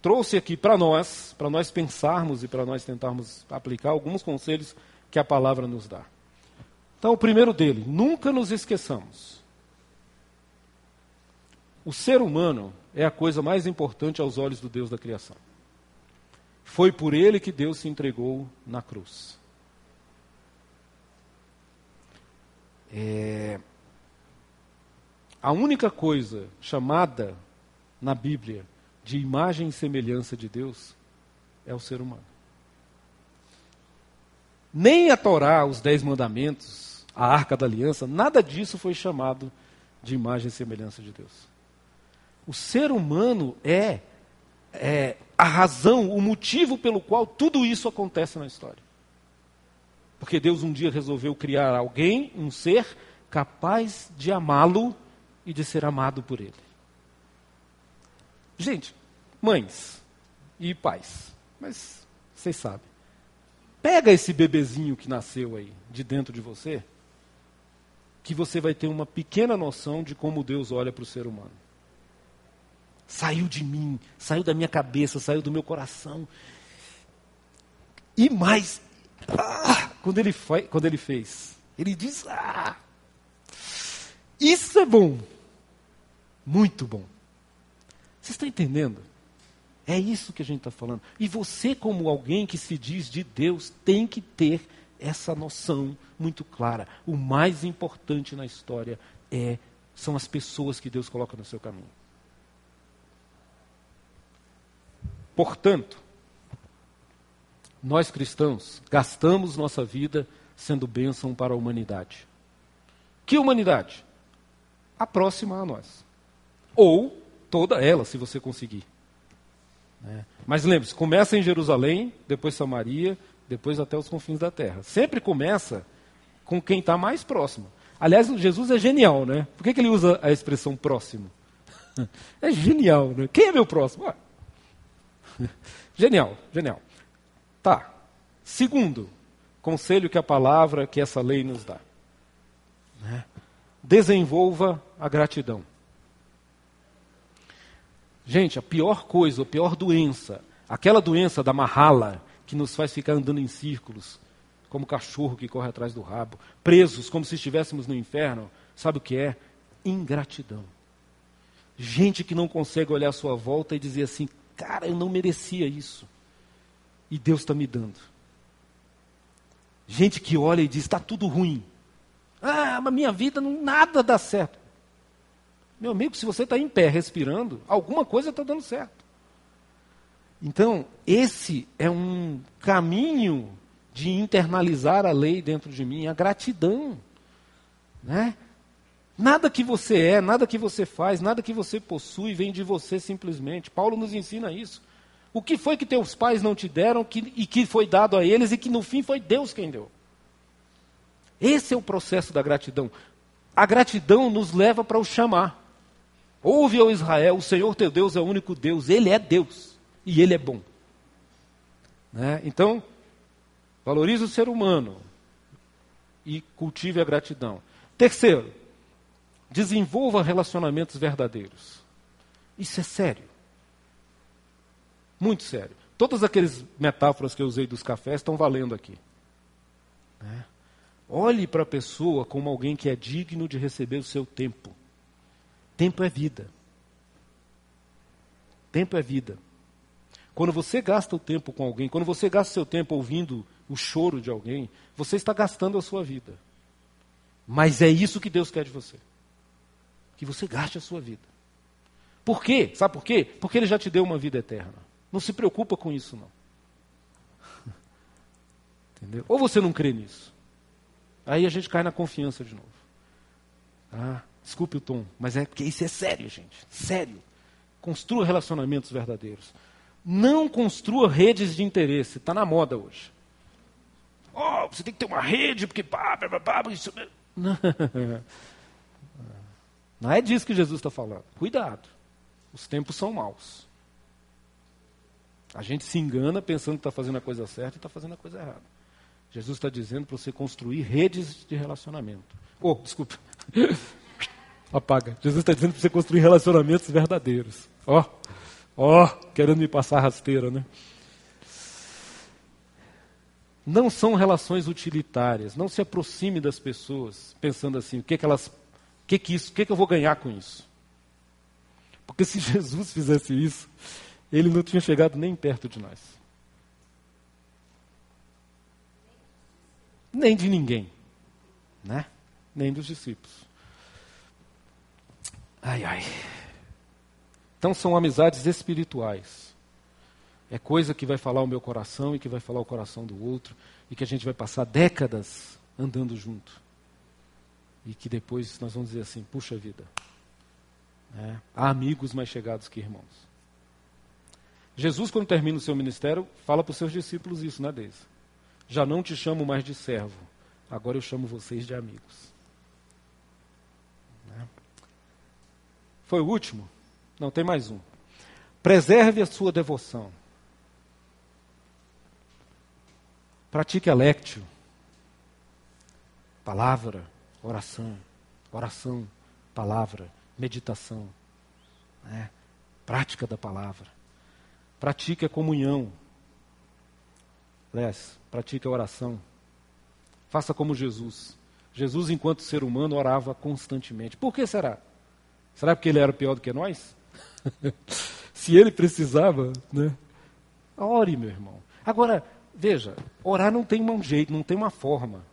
Speaker 2: trouxe aqui para nós, para nós pensarmos e para nós tentarmos aplicar alguns conselhos que a palavra nos dá. Então, o primeiro dele, nunca nos esqueçamos. O ser humano é a coisa mais importante aos olhos do Deus da criação. Foi por ele que Deus se entregou na cruz. É... A única coisa chamada na Bíblia de imagem e semelhança de Deus é o ser humano. Nem a Torá, os Dez Mandamentos, a Arca da Aliança, nada disso foi chamado de imagem e semelhança de Deus. O ser humano é, é a razão, o motivo pelo qual tudo isso acontece na história. Porque Deus um dia resolveu criar alguém, um ser, capaz de amá-lo e de ser amado por ele. Gente, mães e pais, mas vocês sabem. Pega esse bebezinho que nasceu aí, de dentro de você, que você vai ter uma pequena noção de como Deus olha para o ser humano. Saiu de mim, saiu da minha cabeça, saiu do meu coração. E mais, ah, quando, ele foi, quando ele fez, ele diz: ah, Isso é bom, muito bom. Vocês estão entendendo? É isso que a gente está falando. E você, como alguém que se diz de Deus, tem que ter essa noção muito clara. O mais importante na história é são as pessoas que Deus coloca no seu caminho. Portanto, nós cristãos gastamos nossa vida sendo bênção para a humanidade. Que humanidade? A próxima a nós. Ou toda ela, se você conseguir. É. Mas lembre-se, começa em Jerusalém, depois Samaria, depois até os confins da terra. Sempre começa com quem está mais próximo. Aliás, Jesus é genial, né? Por que, que ele usa a expressão próximo? É genial, né? Quem é meu próximo? Ah. Genial, genial. Tá. Segundo, conselho que a palavra, que essa lei nos dá. Né? Desenvolva a gratidão. Gente, a pior coisa, a pior doença, aquela doença da marrala, que nos faz ficar andando em círculos, como cachorro que corre atrás do rabo, presos como se estivéssemos no inferno, sabe o que é? Ingratidão. Gente que não consegue olhar à sua volta e dizer assim: cara, eu não merecia isso. E Deus está me dando. Gente que olha e diz: está tudo ruim. Ah, mas minha vida não, nada dá certo. Meu amigo, se você está em pé respirando, alguma coisa está dando certo. Então, esse é um caminho de internalizar a lei dentro de mim, a gratidão. Né? Nada que você é, nada que você faz, nada que você possui vem de você simplesmente. Paulo nos ensina isso. O que foi que teus pais não te deram que, e que foi dado a eles e que no fim foi Deus quem deu? Esse é o processo da gratidão. A gratidão nos leva para o chamar. Ouve, ó Israel, o Senhor teu Deus é o único Deus, Ele é Deus e Ele é bom. Né? Então, valorize o ser humano e cultive a gratidão. Terceiro, desenvolva relacionamentos verdadeiros. Isso é sério. Muito sério. Todas aquelas metáforas que eu usei dos cafés estão valendo aqui. Né? Olhe para a pessoa como alguém que é digno de receber o seu tempo. Tempo é vida. Tempo é vida. Quando você gasta o tempo com alguém, quando você gasta seu tempo ouvindo o choro de alguém, você está gastando a sua vida. Mas é isso que Deus quer de você. Que você gaste a sua vida. Por quê? Sabe por quê? Porque Ele já te deu uma vida eterna. Não se preocupa com isso, não. Entendeu? Ou você não crê nisso. Aí a gente cai na confiança de novo. Ah, desculpe o tom, mas é porque isso é sério, gente. Sério. Construa relacionamentos verdadeiros. Não construa redes de interesse. Está na moda hoje. Oh, você tem que ter uma rede, porque pá, pá, pá, isso... Não. Não é disso que Jesus está falando. Cuidado. Os tempos são maus. A gente se engana pensando que está fazendo a coisa certa e está fazendo a coisa errada. Jesus está dizendo para você construir redes de relacionamento. Oh, desculpa. Apaga. Jesus está dizendo para você construir relacionamentos verdadeiros. Ó, oh, ó, oh, querendo me passar rasteira, né? Não são relações utilitárias. Não se aproxime das pessoas pensando assim, o que, que elas, o que que isso, o que, que eu vou ganhar com isso? Porque se Jesus fizesse isso, ele não tinha chegado nem perto de nós. Nem de ninguém, né? Nem dos discípulos. Ai, ai. Então são amizades espirituais. É coisa que vai falar o meu coração e que vai falar o coração do outro e que a gente vai passar décadas andando junto. E que depois nós vamos dizer assim: puxa vida, é, há amigos mais chegados que irmãos. Jesus, quando termina o seu ministério, fala para os seus discípulos isso, né, Deise? Já não te chamo mais de servo, agora eu chamo vocês de amigos. Né? Foi o último? Não, tem mais um. Preserve a sua devoção. Pratique a lectio. Palavra, oração, oração, palavra, meditação. Né? Prática da palavra. Pratique a comunhão. Aliás, pratique a oração. Faça como Jesus. Jesus, enquanto ser humano, orava constantemente. Por que será? Será porque ele era pior do que nós? Se ele precisava, né? Ore, meu irmão. Agora, veja, orar não tem um jeito, não tem uma forma.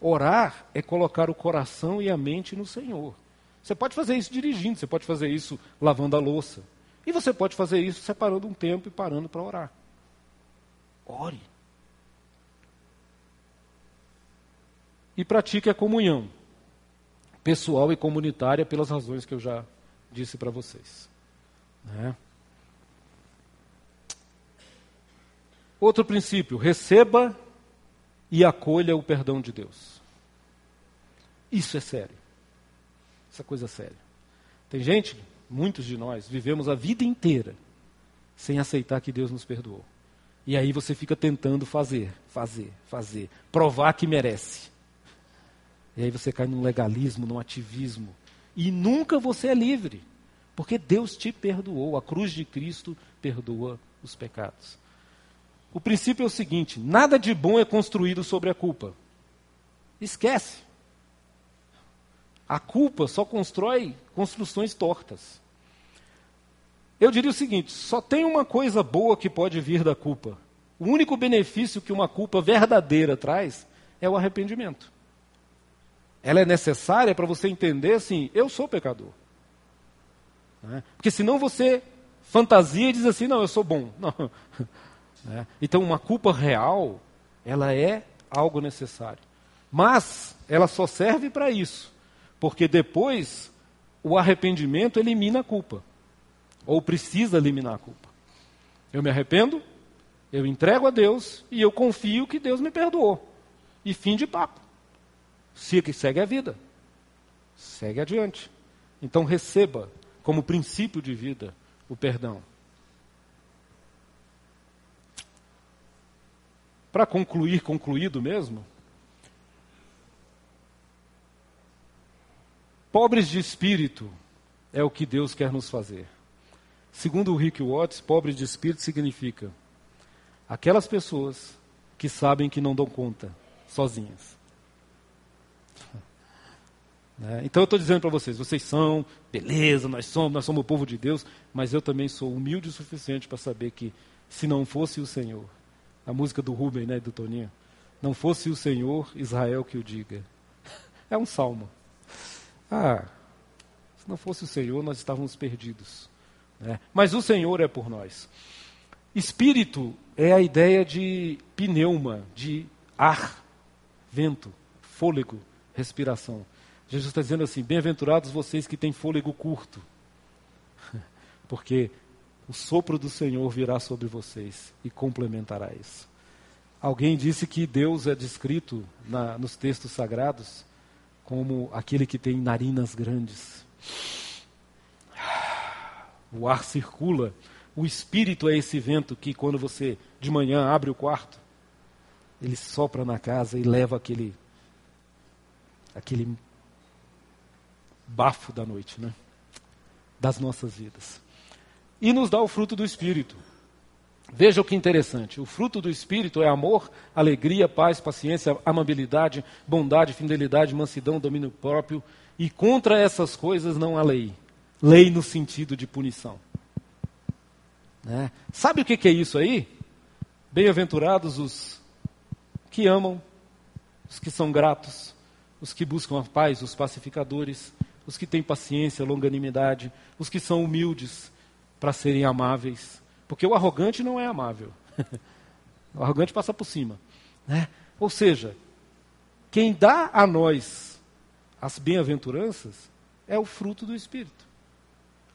Speaker 2: Orar é colocar o coração e a mente no Senhor. Você pode fazer isso dirigindo, você pode fazer isso lavando a louça. E você pode fazer isso separando um tempo e parando para orar. Ore. E pratique a comunhão pessoal e comunitária pelas razões que eu já disse para vocês. Né? Outro princípio: receba e acolha o perdão de Deus. Isso é sério. Essa coisa é séria. Tem gente, muitos de nós, vivemos a vida inteira sem aceitar que Deus nos perdoou. E aí você fica tentando fazer, fazer, fazer, provar que merece. E aí você cai num legalismo, num ativismo. E nunca você é livre. Porque Deus te perdoou. A cruz de Cristo perdoa os pecados. O princípio é o seguinte: nada de bom é construído sobre a culpa. Esquece. A culpa só constrói construções tortas. Eu diria o seguinte: só tem uma coisa boa que pode vir da culpa. O único benefício que uma culpa verdadeira traz é o arrependimento. Ela é necessária para você entender assim: eu sou pecador. Né? Porque senão você fantasia e diz assim: não, eu sou bom. Não. Né? Então, uma culpa real, ela é algo necessário. Mas ela só serve para isso, porque depois o arrependimento elimina a culpa, ou precisa eliminar a culpa. Eu me arrependo, eu entrego a Deus e eu confio que Deus me perdoou. E fim de papo. Segue a vida. Segue adiante. Então receba como princípio de vida o perdão. Para concluir, concluído mesmo, pobres de espírito é o que Deus quer nos fazer. Segundo o Rick Watts, pobres de espírito significa aquelas pessoas que sabem que não dão conta sozinhas. Né? Então eu estou dizendo para vocês, vocês são, beleza, nós somos, nós somos o povo de Deus, mas eu também sou humilde o suficiente para saber que se não fosse o Senhor, a música do Rubem, né, do Toninho, não fosse o Senhor, Israel que o diga. É um salmo. Ah, se não fosse o Senhor, nós estávamos perdidos. Né? Mas o Senhor é por nós. Espírito é a ideia de pneuma, de ar, vento, fôlego, respiração. Jesus está dizendo assim: bem-aventurados vocês que têm fôlego curto, porque o sopro do Senhor virá sobre vocês e complementará isso. Alguém disse que Deus é descrito na, nos textos sagrados como aquele que tem narinas grandes. O ar circula. O espírito é esse vento que, quando você de manhã abre o quarto, ele sopra na casa e leva aquele, aquele bafo da noite, né? Das nossas vidas. E nos dá o fruto do Espírito. Veja o que interessante: o fruto do Espírito é amor, alegria, paz, paciência, amabilidade, bondade, fidelidade, mansidão, domínio próprio. E contra essas coisas não há lei. Lei no sentido de punição. Né? Sabe o que, que é isso aí? Bem-aventurados os que amam, os que são gratos, os que buscam a paz, os pacificadores, os que têm paciência, longanimidade, os que são humildes para serem amáveis. Porque o arrogante não é amável. o arrogante passa por cima. Né? Ou seja, quem dá a nós as bem-aventuranças é o fruto do Espírito.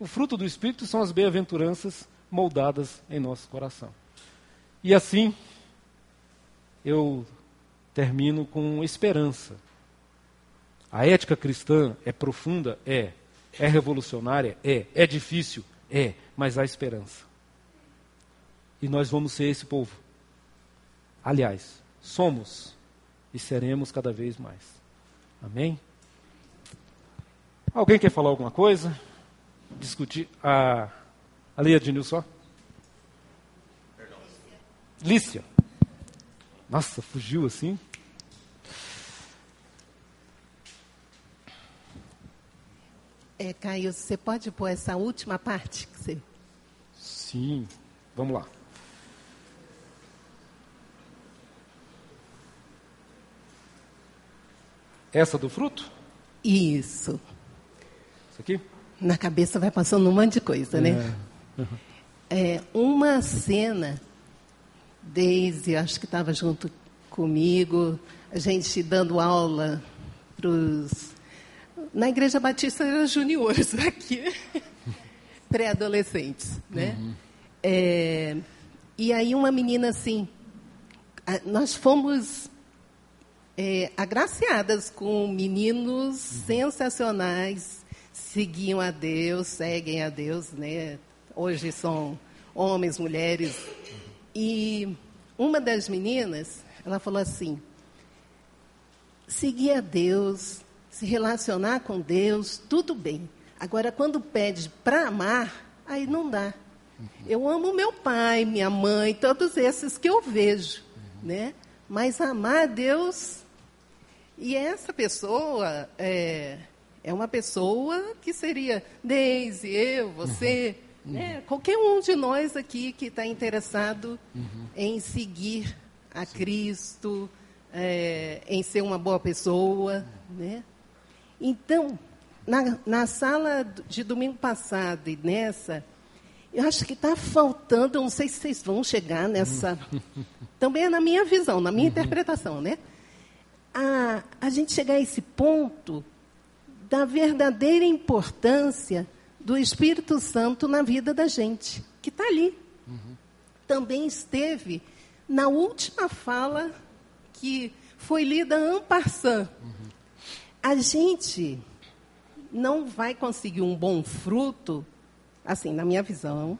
Speaker 2: O fruto do Espírito são as bem-aventuranças moldadas em nosso coração. E assim, eu termino com esperança. A ética cristã é profunda? É. É revolucionária? É. É difícil? É. Mas há esperança. E nós vamos ser esse povo. Aliás, somos e seremos cada vez mais. Amém? Alguém quer falar alguma coisa? Discutir? A, a Leia de só? Lícia. Nossa, fugiu assim.
Speaker 3: É, Caio, você pode pôr essa última parte? Que você...
Speaker 2: Sim, vamos lá. Essa do fruto?
Speaker 3: Isso.
Speaker 2: Isso aqui?
Speaker 3: Na cabeça vai passando um monte de coisa, né? é. É, uma cena, Daisy, acho que estava junto comigo, a gente dando aula para os na Igreja Batista eram juniores, aqui pré-adolescentes, né? Uhum. É, e aí uma menina assim, nós fomos é, agraciadas com meninos uhum. sensacionais, seguiam a Deus, seguem a Deus, né? Hoje são homens, mulheres. E uma das meninas, ela falou assim: seguir a Deus, se relacionar com Deus, tudo bem. Agora, quando pede para amar, aí não dá. Eu amo meu pai, minha mãe, todos esses que eu vejo, né? Mas amar a Deus e essa pessoa é, é uma pessoa que seria Deise, eu, você, uhum. né? qualquer um de nós aqui que está interessado uhum. em seguir a Sim. Cristo, é, em ser uma boa pessoa, né? Então, na, na sala de domingo passado e nessa, eu acho que está faltando, não sei se vocês vão chegar nessa. Também é na minha visão, na minha uhum. interpretação, né? A, a gente chegar a esse ponto da verdadeira importância do Espírito Santo na vida da gente, que está ali. Uhum. Também esteve na última fala que foi lida en passant. Uhum a gente não vai conseguir um bom fruto, assim, na minha visão,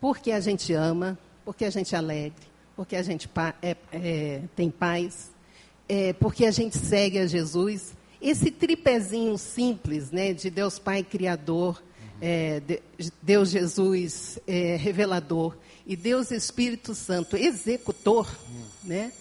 Speaker 3: porque a gente ama, porque a gente é alegre, porque a gente é, é, tem paz, é, porque a gente segue a Jesus. Esse tripézinho simples, né, de Deus Pai Criador, é, de, Deus Jesus é, Revelador e Deus Espírito Santo Executor, né?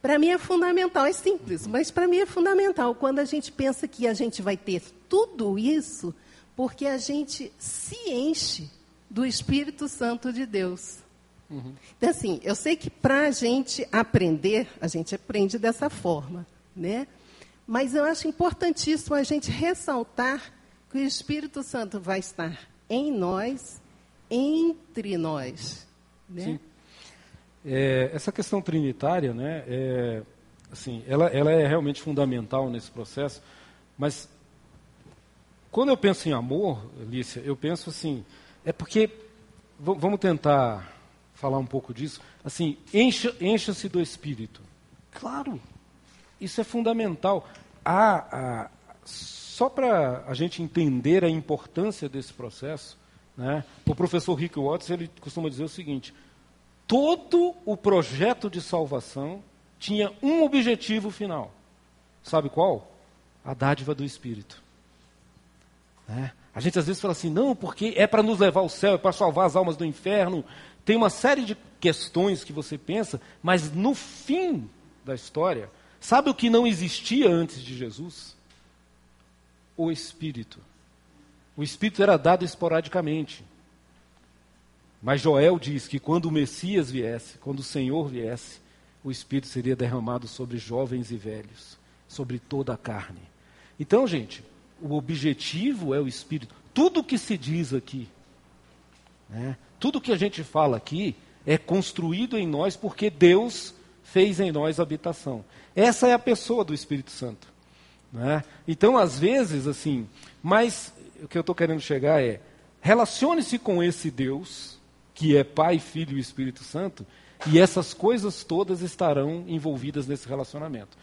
Speaker 3: Para mim é fundamental, é simples, mas para mim é fundamental quando a gente pensa que a gente vai ter tudo isso, porque a gente se enche do Espírito Santo de Deus. Uhum. Então, assim, eu sei que para a gente aprender, a gente aprende dessa forma, né? Mas eu acho importantíssimo a gente ressaltar que o Espírito Santo vai estar em nós, entre nós. Né? Sim.
Speaker 2: É, essa questão trinitária, né, é, assim, ela, ela é realmente fundamental nesse processo, mas quando eu penso em amor, Lícia, eu penso assim, é porque, vamos tentar falar um pouco disso, assim, encha-se encha do Espírito. Claro, isso é fundamental. Só para a gente entender a importância desse processo, né, o professor Rick Watts ele costuma dizer o seguinte: todo o projeto de salvação tinha um objetivo final. Sabe qual? A dádiva do Espírito. Né? A gente às vezes fala assim, não, porque é para nos levar ao céu, é para salvar as almas do inferno. Tem uma série de questões que você pensa, mas no fim da história, sabe o que não existia antes de Jesus? O Espírito. O Espírito era dado esporadicamente. Mas Joel diz que quando o Messias viesse, quando o Senhor viesse, o Espírito seria derramado sobre jovens e velhos, sobre toda a carne. Então, gente, o objetivo é o Espírito. Tudo que se diz aqui, né, tudo que a gente fala aqui, é construído em nós porque Deus fez em nós habitação. Essa é a pessoa do Espírito Santo. Né? Então, às vezes, assim, mas o que eu estou querendo chegar é, relacione-se com esse Deus que é Pai, Filho e Espírito Santo, e essas coisas todas estarão envolvidas nesse relacionamento.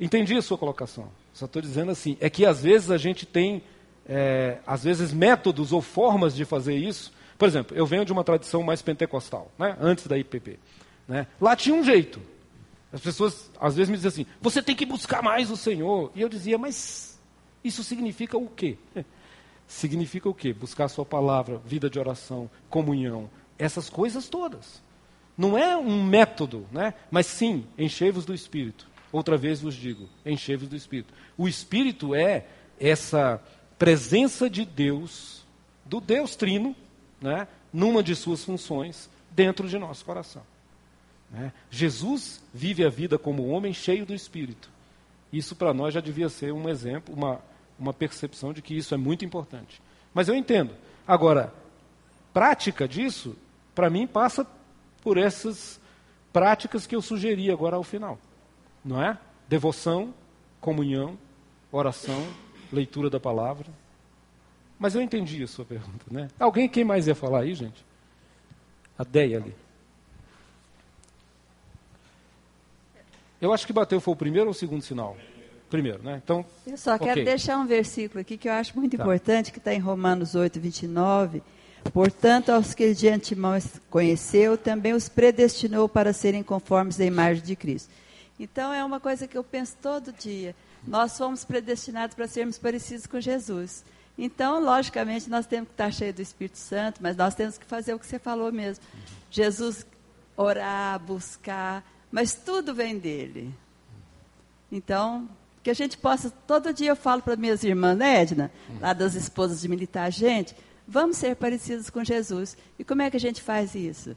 Speaker 2: Entendi a sua colocação. Só estou dizendo assim, é que às vezes a gente tem, é, às vezes, métodos ou formas de fazer isso. Por exemplo, eu venho de uma tradição mais pentecostal, né, antes da IPP. Né? Lá tinha um jeito. As pessoas às vezes me dizem assim, você tem que buscar mais o Senhor. E eu dizia, mas isso significa o quê? Significa o quê? Buscar a sua palavra, vida de oração, comunhão, essas coisas todas. Não é um método, né? mas sim, enchei-vos do Espírito. Outra vez vos digo, enchei-vos do Espírito. O Espírito é essa presença de Deus, do Deus Trino, né? numa de suas funções, dentro de nosso coração. Né? Jesus vive a vida como homem cheio do Espírito. Isso para nós já devia ser um exemplo, uma, uma percepção de que isso é muito importante. Mas eu entendo. Agora, prática disso para mim, passa por essas práticas que eu sugeri agora ao final. Não é? Devoção, comunhão, oração, leitura da palavra. Mas eu entendi a sua pergunta, né? Alguém, quem mais ia falar aí, gente? A Deia ali. Eu acho que bateu foi o primeiro ou o segundo sinal? Primeiro, né? Então,
Speaker 4: eu só quero okay. deixar um versículo aqui que eu acho muito tá. importante, que está em Romanos 8, 29, Portanto, aos que de antemão conheceu, também os predestinou para serem conformes à imagem de Cristo. Então, é uma coisa que eu penso todo dia. Nós fomos predestinados para sermos parecidos com Jesus. Então, logicamente, nós temos que estar cheios do Espírito Santo, mas nós temos que fazer o que você falou mesmo. Jesus orar, buscar, mas tudo vem dele. Então, que a gente possa, todo dia eu falo para minhas irmãs, né, Edna, lá das esposas de militar, gente, Vamos ser parecidos com Jesus. E como é que a gente faz isso?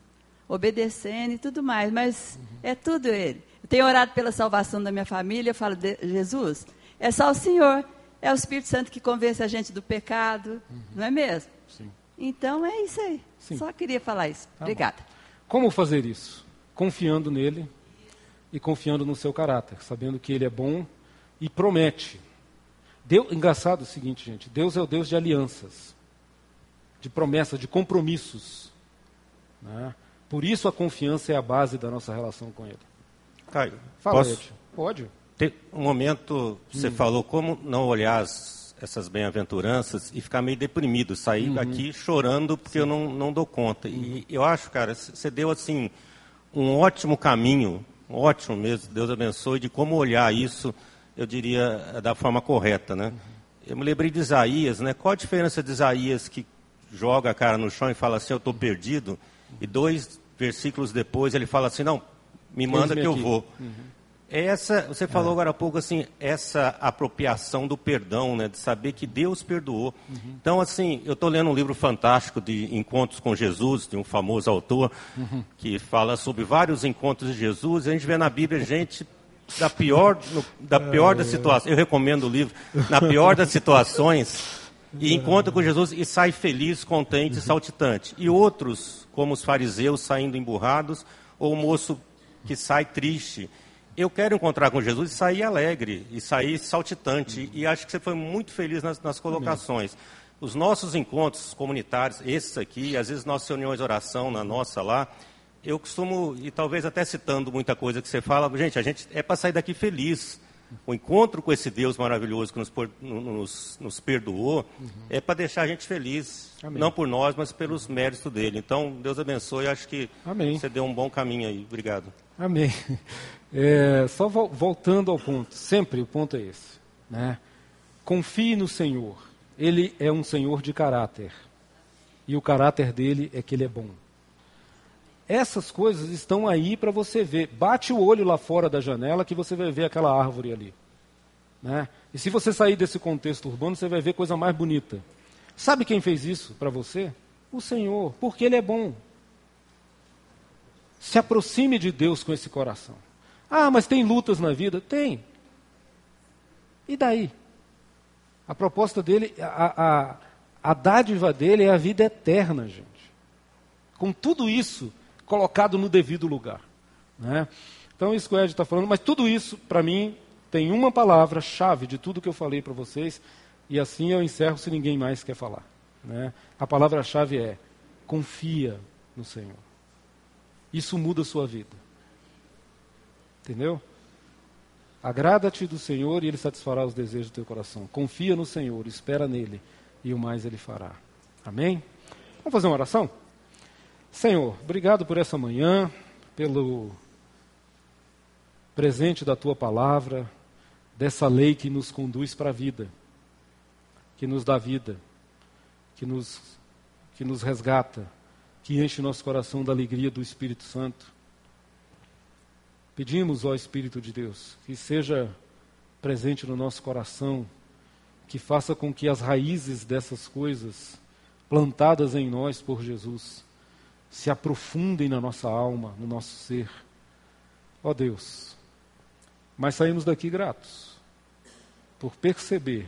Speaker 4: Obedecendo e tudo mais, mas é tudo Ele. Eu tenho orado pela salvação da minha família, eu falo, Jesus, é só o Senhor. É o Espírito Santo que convence a gente do pecado, uhum. não é mesmo? Sim. Então é isso aí. Sim. Só queria falar isso. Tá Obrigada. Bom.
Speaker 2: Como fazer isso? Confiando nele e confiando no seu caráter, sabendo que ele é bom e promete. Deus, engraçado o seguinte, gente: Deus é o Deus de alianças de promessas, de compromissos. Né? Por isso a confiança é a base da nossa relação com Ele.
Speaker 5: Caio, Fala, posso... Ed. Pode. Tem um momento, você hum. falou como não olhar as, essas bem-aventuranças e ficar meio deprimido, sair uhum. daqui chorando porque Sim. eu não, não dou conta. Uhum. E eu acho, cara, você deu assim um ótimo caminho, ótimo mesmo, Deus abençoe, de como olhar isso, eu diria, da forma correta, né? Eu me lembrei de Isaías, né? Qual a diferença de Isaías que joga a cara no chão e fala assim, eu estou perdido, e dois versículos depois ele fala assim, não, me manda que eu vou. Uhum. É essa, você falou é. agora há pouco assim, essa apropriação do perdão, né, de saber que Deus perdoou. Uhum. Então, assim, eu estou lendo um livro fantástico de Encontros com Jesus, de um famoso autor, uhum. que fala sobre vários encontros de Jesus, e a gente vê na Bíblia gente da pior, no, da pior das situações. Eu recomendo o livro. Na pior das situações, e encontra com Jesus e sai feliz, contente, saltitante. E outros, como os fariseus, saindo emburrados, ou o moço que sai triste. Eu quero encontrar com Jesus e sair alegre, e sair saltitante. E acho que você foi muito feliz nas, nas colocações. Os nossos encontros comunitários, esses aqui, às vezes nossas reuniões de oração, na nossa lá, eu costumo, e talvez até citando muita coisa que você fala, gente, a gente é para sair daqui feliz. O encontro com esse Deus maravilhoso que nos, nos, nos perdoou uhum. é para deixar a gente feliz, Amém. não por nós, mas pelos méritos dele. Então, Deus abençoe. Acho que Amém. você deu um bom caminho aí. Obrigado.
Speaker 2: Amém. É, só voltando ao ponto, sempre o ponto é esse. Né? Confie no Senhor. Ele é um Senhor de caráter. E o caráter dele é que ele é bom. Essas coisas estão aí para você ver. Bate o olho lá fora da janela que você vai ver aquela árvore ali. Né? E se você sair desse contexto urbano, você vai ver coisa mais bonita. Sabe quem fez isso para você? O Senhor, porque Ele é bom. Se aproxime de Deus com esse coração. Ah, mas tem lutas na vida? Tem. E daí? A proposta dele, a, a, a dádiva dele é a vida eterna, gente. Com tudo isso, colocado no devido lugar. Né? Então, isso que o Ed está falando, mas tudo isso, para mim, tem uma palavra chave de tudo que eu falei para vocês, e assim eu encerro se ninguém mais quer falar. Né? A palavra-chave é: confia no Senhor. Isso muda a sua vida. Entendeu? Agrada-te do Senhor e Ele satisfará os desejos do teu coração. Confia no Senhor, espera nele, e o mais Ele fará. Amém? Vamos fazer uma oração? Senhor, obrigado por essa manhã, pelo presente da tua palavra, dessa lei que nos conduz para a vida, que nos dá vida, que nos, que nos resgata, que enche nosso coração da alegria do Espírito Santo. Pedimos, ó Espírito de Deus, que seja presente no nosso coração, que faça com que as raízes dessas coisas, plantadas em nós por Jesus, se aprofundem na nossa alma, no nosso ser. Ó Deus, mas saímos daqui gratos por perceber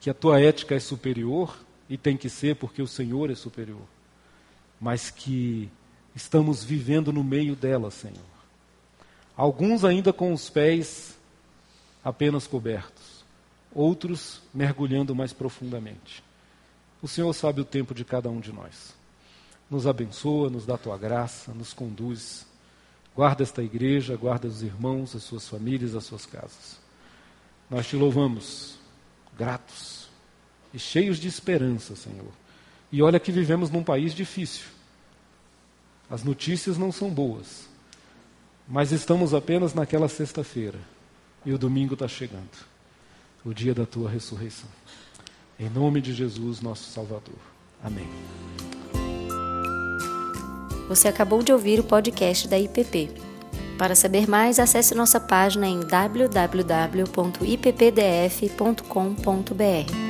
Speaker 2: que a tua ética é superior e tem que ser porque o Senhor é superior, mas que estamos vivendo no meio dela, Senhor. Alguns ainda com os pés apenas cobertos, outros mergulhando mais profundamente. O Senhor sabe o tempo de cada um de nós nos abençoa, nos dá tua graça, nos conduz. Guarda esta igreja, guarda os irmãos, as suas famílias, as suas casas. Nós te louvamos, gratos e cheios de esperança, Senhor. E olha que vivemos num país difícil. As notícias não são boas, mas estamos apenas naquela sexta-feira e o domingo está chegando o dia da tua ressurreição. Em nome de Jesus, nosso Salvador. Amém.
Speaker 1: Você acabou de ouvir o podcast da IPP. Para saber mais, acesse nossa página em www.ippdf.com.br.